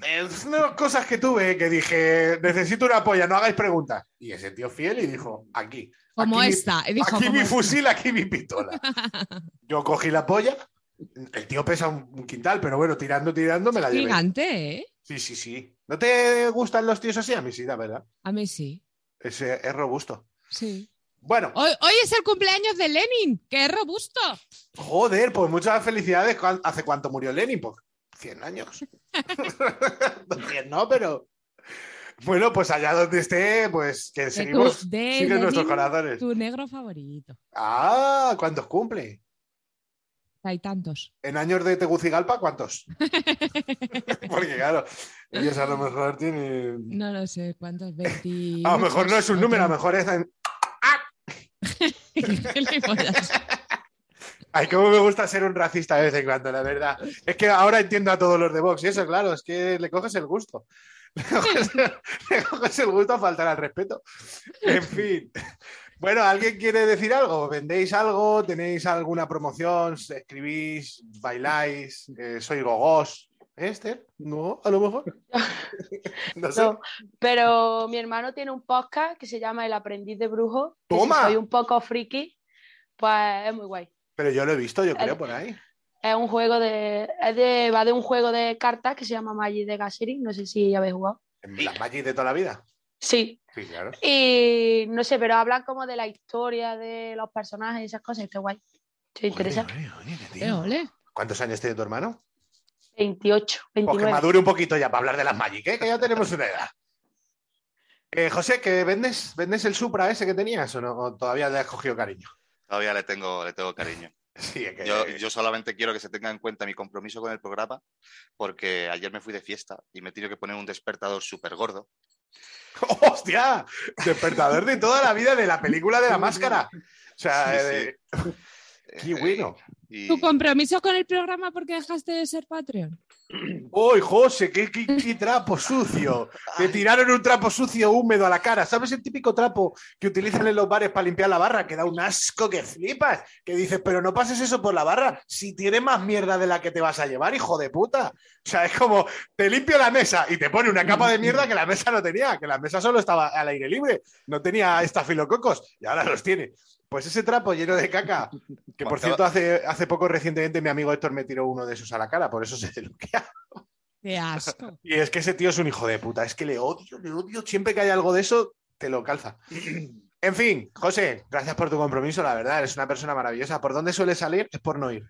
Speaker 3: Es una de las cosas que tuve que dije, necesito una polla, no hagáis preguntas. Y ese tío fiel y dijo, aquí.
Speaker 4: Como
Speaker 3: aquí
Speaker 4: esta. Dijo,
Speaker 3: aquí
Speaker 4: como
Speaker 3: mi
Speaker 4: esta.
Speaker 3: fusil, aquí mi pistola. Yo cogí la polla. El tío pesa un, quintal, pero bueno, tirando, tirando, me la llevé.
Speaker 4: Gigante, ¿eh?
Speaker 3: Sí, sí, sí. ¿No te gustan los tíos así? A mí sí, la verdad.
Speaker 4: A mí sí.
Speaker 3: Es, es robusto.
Speaker 4: Sí.
Speaker 3: Bueno,
Speaker 4: Hoy, hoy es el cumpleaños de Lenin, que es robusto.
Speaker 3: joder, pues muchas felicidades. ¿Cuán- ¿Hace cuánto murió Lenin? Pues 100 años. 100 no, pero... Bueno, pues allá donde esté, pues que
Speaker 4: De
Speaker 3: seguimos,
Speaker 4: tu- de
Speaker 3: siguen nuestros corazones.
Speaker 4: Tu negro favorito.
Speaker 3: Ah, ¿cuántos cumple?
Speaker 4: Hay tantos.
Speaker 3: ¿En años de Tegucigalpa cuántos? Porque claro, ellos a lo mejor tienen...
Speaker 4: No lo sé cuántos. 20.
Speaker 3: A lo mejor no es un número, a lo mejor es... en-
Speaker 4: Gilipollas.
Speaker 3: Ay, cómo me gusta ser un racista de vez en cuando, la verdad. Es que ahora entiendo a todos los de Vox y eso, claro, es que le coges el gusto. Le coges, le coges el gusto a faltar al respeto. En fin. Bueno, ¿alguien quiere decir algo? ¿Vendéis algo? ¿Tenéis alguna promoción? ¿Escribís? ¿Bailáis? Eh, ¿Soy gogós? ¿Eh, Esther? ¿No? ¿A lo mejor? No sé.
Speaker 7: No, pero mi hermano tiene un podcast que se llama El aprendiz de brujo. si
Speaker 3: ¡Toma!
Speaker 7: soy un poco friki, pues es muy guay.
Speaker 3: Pero yo lo he visto, yo creo, por ahí.
Speaker 7: Es un juego de, es de. Va de un juego de cartas que se llama Magic de Gathering. No sé si ya habéis jugado.
Speaker 3: Las Magic de toda la vida.
Speaker 7: Sí.
Speaker 3: Sí, claro.
Speaker 7: Y no sé, pero hablan como de la historia de los personajes y esas cosas. y Qué guay. ¿Te interesa?
Speaker 3: Oye, oye, qué
Speaker 4: Eh.
Speaker 3: ¿Cuántos años tiene tu hermano?
Speaker 7: 28,
Speaker 3: Pues que
Speaker 7: 29.
Speaker 3: madure un poquito ya para hablar de las Magic, ¿eh? que ya tenemos una edad. Eh, José, ¿que vendes, ¿vendes el Supra ese que tenías o, no? ¿O todavía le has cogido cariño?
Speaker 5: Todavía le tengo, le tengo cariño.
Speaker 3: Sí, es que...
Speaker 5: Yo, yo solamente quiero que se tenga en cuenta mi compromiso con el programa, porque ayer me fui de fiesta y me he tenido que poner un despertador súper gordo.
Speaker 3: ¡Hostia! Despertador de toda la vida de la película de la máscara. O sea,
Speaker 5: Sí,
Speaker 3: eh, qué bueno.
Speaker 5: Y
Speaker 4: ¿Tu compromiso con el programa porque dejaste de ser Patreon?
Speaker 3: ¡Uy, José! Qué, qué- qué trapo sucio! Te tiraron un trapo sucio húmedo a la cara. ¿Sabes el típico trapo que utilizan en los bares para limpiar la barra? Que da un asco que flipas. Que dices, pero no pases eso por la barra. Si tiene más mierda de la que te vas a llevar, hijo de puta. O sea, es como, te limpio la mesa y te pone una capa de mierda que la mesa no tenía. Que la mesa solo estaba al aire libre. No tenía estafilococos y ahora los tiene. Pues ese trapo lleno de caca, que por cierto hace, hace poco recientemente mi amigo Héctor me tiró uno de esos a la cara, por eso sé de lo que.
Speaker 4: Qué asco.
Speaker 3: Y es que ese tío es un hijo de puta, es que le odio, le odio, siempre que hay algo de eso, te lo calza. En fin, José, gracias por tu compromiso, la verdad, eres una persona maravillosa. ¿Por dónde suele salir? Es por no ir.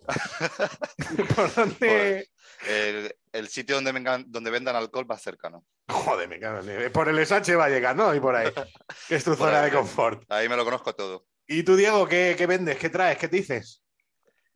Speaker 3: ¿Por dónde?
Speaker 5: El, el sitio donde vengan, donde vendan alcohol más cercano.
Speaker 3: Joder, me cago en- Por el SH va a llegar, ¿no? Y por ahí, que es tu zona
Speaker 5: ahí.
Speaker 3: de confort.
Speaker 5: Ahí me lo conozco todo.
Speaker 3: ¿Y tú, Diego, qué, qué vendes? ¿Qué traes? ¿Qué dices?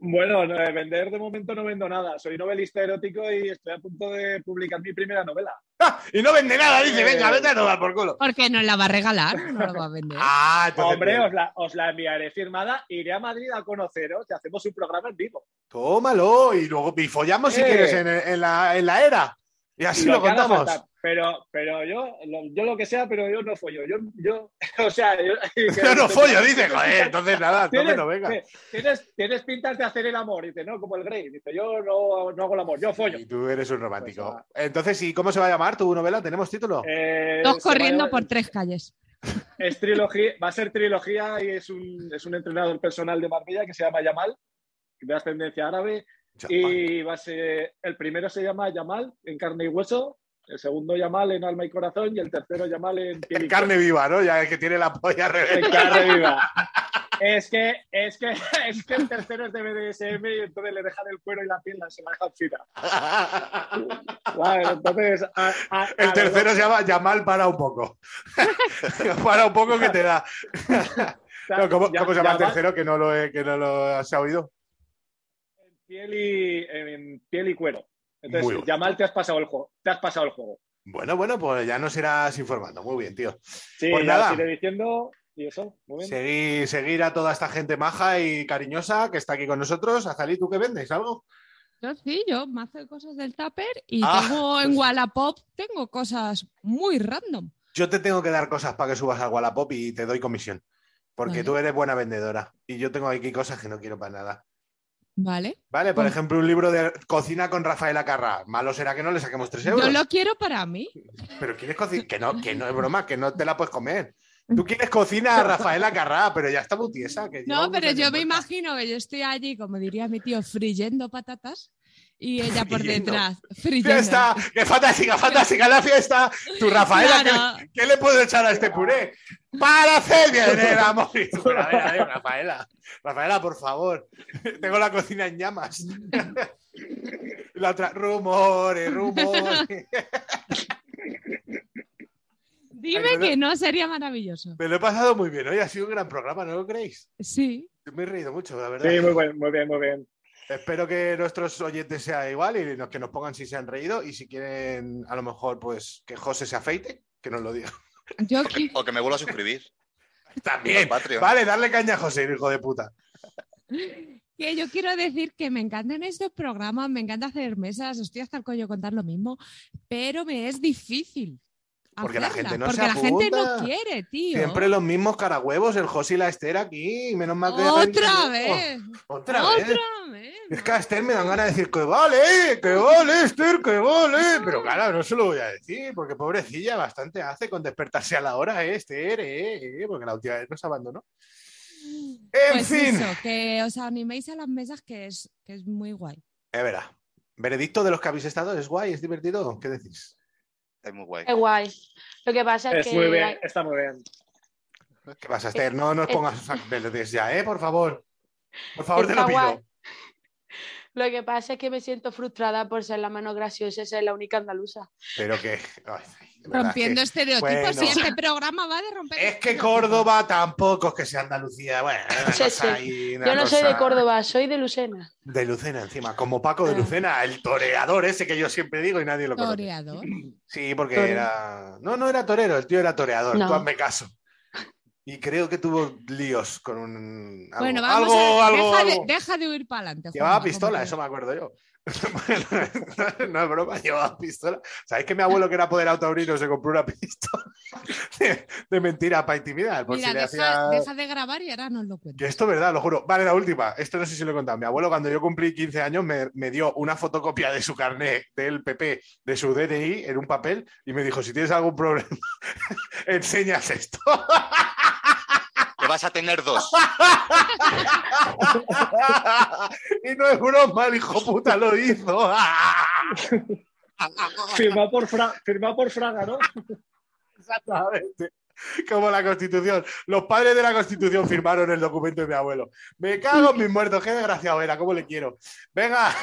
Speaker 6: Bueno, no, eh, vender de momento no vendo nada. Soy novelista erótico y estoy a punto de publicar mi primera novela.
Speaker 3: ¡Ah! Y no vende nada, dice,
Speaker 6: Eh,
Speaker 3: venga, vete a tomar por culo.
Speaker 4: Porque nos la va a regalar, no la va a vender.
Speaker 3: Ah,
Speaker 6: Hombre, os la, os la enviaré firmada. Iré a Madrid a conoceros y hacemos un programa en vivo.
Speaker 3: Tómalo y luego y follamos si
Speaker 6: Eh.
Speaker 3: quieres en, en la, en la era. Y así lo, contamos.
Speaker 6: Pero, pero yo, lo, yo lo que sea, pero yo no follo. Yo, yo, o sea, yo,
Speaker 3: Yo no follo, dice, joder, entonces nada, entonces
Speaker 6: ¿Tienes,
Speaker 3: no venga.
Speaker 6: tienes, tienes pintas de hacer el amor, dice, no, como el Grey. Dice, yo no, no hago el amor, yo follo.
Speaker 3: Y tú eres un romántico.
Speaker 6: Pues,
Speaker 3: Entonces, ¿y cómo se va a llamar tu novela? ¿Tenemos título?
Speaker 6: Eh,
Speaker 4: Dos corriendo
Speaker 6: llamar-
Speaker 4: por tres calles.
Speaker 6: Es trilogía, va a ser trilogía y es un, es un entrenador personal de Marbella que se llama Yamal, de ascendencia árabe. Y va a ser, el primero se llama Yamal en carne y hueso, el segundo Yamal en alma y corazón y el tercero Yamal en piel y
Speaker 3: En carne viva, ¿no? Ya es que tiene la polla revés.
Speaker 6: en carne viva. Es que, es, que, es que el tercero es de BDSM y entonces le dejan el cuero y la piel, se la dejan fina. Bueno, entonces, a- a-
Speaker 3: El
Speaker 6: a
Speaker 3: tercero se llama Yamal para un poco. para un poco que te da. No, ¿cómo, se llama el tercero? Que no lo, he- que no lo has oído.
Speaker 6: piel y, en piel y cuero.
Speaker 3: Muy
Speaker 6: Entonces,
Speaker 3: bueno.
Speaker 6: Yamal, te has pasado el juego. Te has pasado el juego.
Speaker 3: Bueno, bueno, pues ya nos irás informando. Muy bien, tío.
Speaker 6: Sí,
Speaker 3: Pues
Speaker 6: ya
Speaker 3: nada.
Speaker 6: os iré diciendo. y eso, muy bien.
Speaker 3: Seguir, seguir a toda esta gente maja y cariñosa que está aquí con nosotros. Azalí, ¿tú qué vendes? ¿Algo?
Speaker 4: Yo sí, yo me hace cosas del tupper y
Speaker 3: Ah,
Speaker 4: tengo en
Speaker 3: pues-
Speaker 4: Wallapop tengo cosas muy random.
Speaker 3: Yo te tengo que dar cosas para que subas al Wallapop y te doy comisión. Porque
Speaker 4: Vale.
Speaker 3: tú eres buena vendedora. Y yo tengo aquí cosas que no quiero para nada.
Speaker 4: ¿Vale?
Speaker 3: Vale, por
Speaker 4: Pues-
Speaker 3: ejemplo, un libro de cocina con Rafaela Carrá. Malo será que no le saquemos tres euros.
Speaker 4: Yo lo quiero para mí.
Speaker 3: Pero quieres cocinar. Que no, que no es broma, que no te la puedes comer. Tú quieres cocina a Rafaela Carrá, pero ya está muy tiesa. que
Speaker 4: No, pero yo me imagino que yo estoy allí, como diría mi tío, friyendo patatas y ella por
Speaker 3: Friendo.
Speaker 4: detrás. Friyendo.
Speaker 3: ¡Fiesta! ¡Qué fantástica, fantástica la fiesta! Tu Rafaela,
Speaker 4: Claro.
Speaker 3: ¿qué, qué le puedo echar a este puré? Para hacer bien el amor. Y tú, pero a ver, a ver, Rafaela. Rafaela, por favor. Tengo la cocina en llamas. La otra, rumores, rumores.
Speaker 4: Dime
Speaker 3: Ay,
Speaker 4: que no sería maravilloso.
Speaker 3: Me lo he pasado muy bien. Hoy ha sido un gran programa, ¿no lo creéis?
Speaker 4: Sí.
Speaker 3: Me he reído mucho, la verdad.
Speaker 6: Sí, muy bien, muy bien, muy bien.
Speaker 3: Espero que nuestros oyentes sea igual y que nos pongan si se han reído y si quieren, a lo mejor, pues que José se afeite, que nos lo diga.
Speaker 4: Yo
Speaker 5: O que, o que me vuelva a suscribir.
Speaker 3: También. Vale, darle caña a José, hijo de puta.
Speaker 4: Que yo quiero decir que me encantan estos programas, me encanta hacer mesas, estoy hasta el coño contar lo mismo, pero me es difícil.
Speaker 3: Porque la gente no
Speaker 4: porque
Speaker 3: se
Speaker 4: la gente no quiere, tío.
Speaker 3: Siempre los mismos carahuevos, el José y la Esther aquí, menos mal que...
Speaker 4: Otra vez.
Speaker 3: Otra vez.
Speaker 4: Otra vez.
Speaker 3: Es que a Esther me dan ganas de decir que vale, que vale, Esther, que vale. Pero claro, no se lo voy a decir, porque pobrecilla bastante hace con despertarse a la hora, ¿eh, Esther, eh, eh, porque la última vez nos abandonó. En
Speaker 4: Pues
Speaker 3: fin,
Speaker 4: eso, que os animéis a las mesas, que es, que es muy guay.
Speaker 3: es verdad. Veredicto de los que habéis estado, ¿es guay? ¿Es divertido? ¿Qué decís?
Speaker 5: Es muy guay.
Speaker 7: Es guay. Lo que pasa es,
Speaker 6: Es
Speaker 7: que
Speaker 6: muy bien, está muy bien.
Speaker 3: ¿Qué pasa, Esther? No nos pongas verdes ya, ¿eh? Por favor. Por favor, te
Speaker 7: Está
Speaker 3: lo pido.
Speaker 7: guay. Lo que pasa es que me siento frustrada por ser la menos graciosa y ser la única andaluza.
Speaker 3: Pero que... ay,
Speaker 4: Rompiendo
Speaker 3: que-
Speaker 4: estereotipos,
Speaker 3: bueno.
Speaker 4: si este programa va de romper
Speaker 3: Es que. Córdoba tampoco es que sea Andalucía. Bueno,
Speaker 7: Sí,
Speaker 3: ahí,
Speaker 7: Yo no soy de Córdoba, soy de Lucena.
Speaker 3: De Lucena encima, como Paco de
Speaker 7: Ah.
Speaker 3: Lucena, el toreador ese que yo siempre digo y nadie lo conoce.
Speaker 4: Toreador.
Speaker 3: Sí, porque era. No, no era torero, el tío era toreador,
Speaker 7: No.
Speaker 3: tú hazme caso. Y creo que tuvo líos con un. Algo,
Speaker 4: Bueno, vamos
Speaker 3: algo,
Speaker 4: a
Speaker 3: algo,
Speaker 4: deja,
Speaker 3: algo.
Speaker 4: De, deja de huir para adelante.
Speaker 3: Llevaba pistola, eso me acuerdo yo. No es broma, llevaba pistola. ¿Sabéis que mi abuelo, que era poder taurino, se compró una pistola de, de mentira para intimidar? Por
Speaker 4: Mira,
Speaker 3: si le
Speaker 4: deja,
Speaker 3: hacía-
Speaker 4: deja de grabar y ahora nos lo cuento.
Speaker 3: Que esto es verdad, lo juro. Vale, la última. Esto no sé si lo he contado. Mi abuelo, cuando yo cumplí 15 años, me, me dio una fotocopia de su carnet del PP, de su DNI, en un papel, y me dijo: si tienes algún problema, enseñas esto.
Speaker 5: Vas a tener dos.
Speaker 3: y no es broma, el hijo puta lo hizo.
Speaker 6: Firmado por, Fra- firmado por Fraga, ¿no?
Speaker 3: Exactamente. Como la Constitución. Los padres de la Constitución firmaron el documento de mi abuelo. Me cago en mis muertos. Qué desgraciado era. ¿Cómo le quiero? Venga.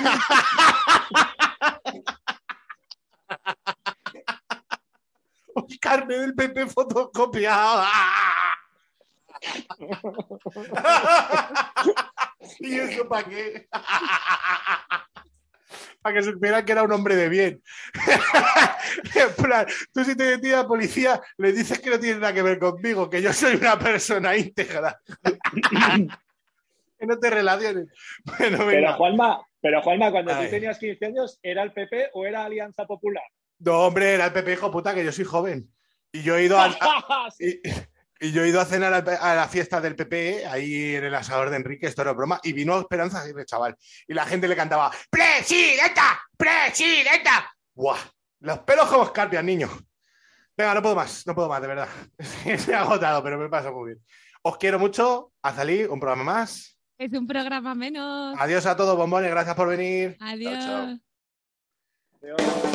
Speaker 3: Un carne del PP fotocopiado. ¿Y eso para qué? Para que supieran que era un hombre de bien. en plan, tú si te detienes a policía, le dices que no tiene nada que ver conmigo, que yo soy una persona íntegra. que no te relaciones. Bueno,
Speaker 6: Pero. Juanma, pero Juanma, cuando
Speaker 3: Ay.
Speaker 6: tú tenías 15 años, ¿era el PP o era Alianza Popular?
Speaker 3: No, hombre, era el PP, hijo puta, que yo soy joven. Y yo he ido a, a- y, y yo he ido a cenar a la fiesta del PP, ahí en el asador de Enrique, esto no es broma, y vino Esperanza Aguirre, chaval. Y la gente le cantaba, ¡Presidenta! ¡Presidenta! ¡Buah! Los pelos como escarpias, niño. Venga, no puedo más, no puedo más, de verdad. Estoy agotado, pero me pasa muy bien. Os quiero mucho. Azalí, un programa más.
Speaker 4: Es un programa menos.
Speaker 3: Adiós a todos, bombones. Gracias por venir.
Speaker 4: Adiós.
Speaker 3: chao.
Speaker 10: Sexy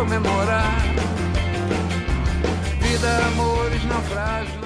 Speaker 10: Comemorar vida, amores, naufrágios.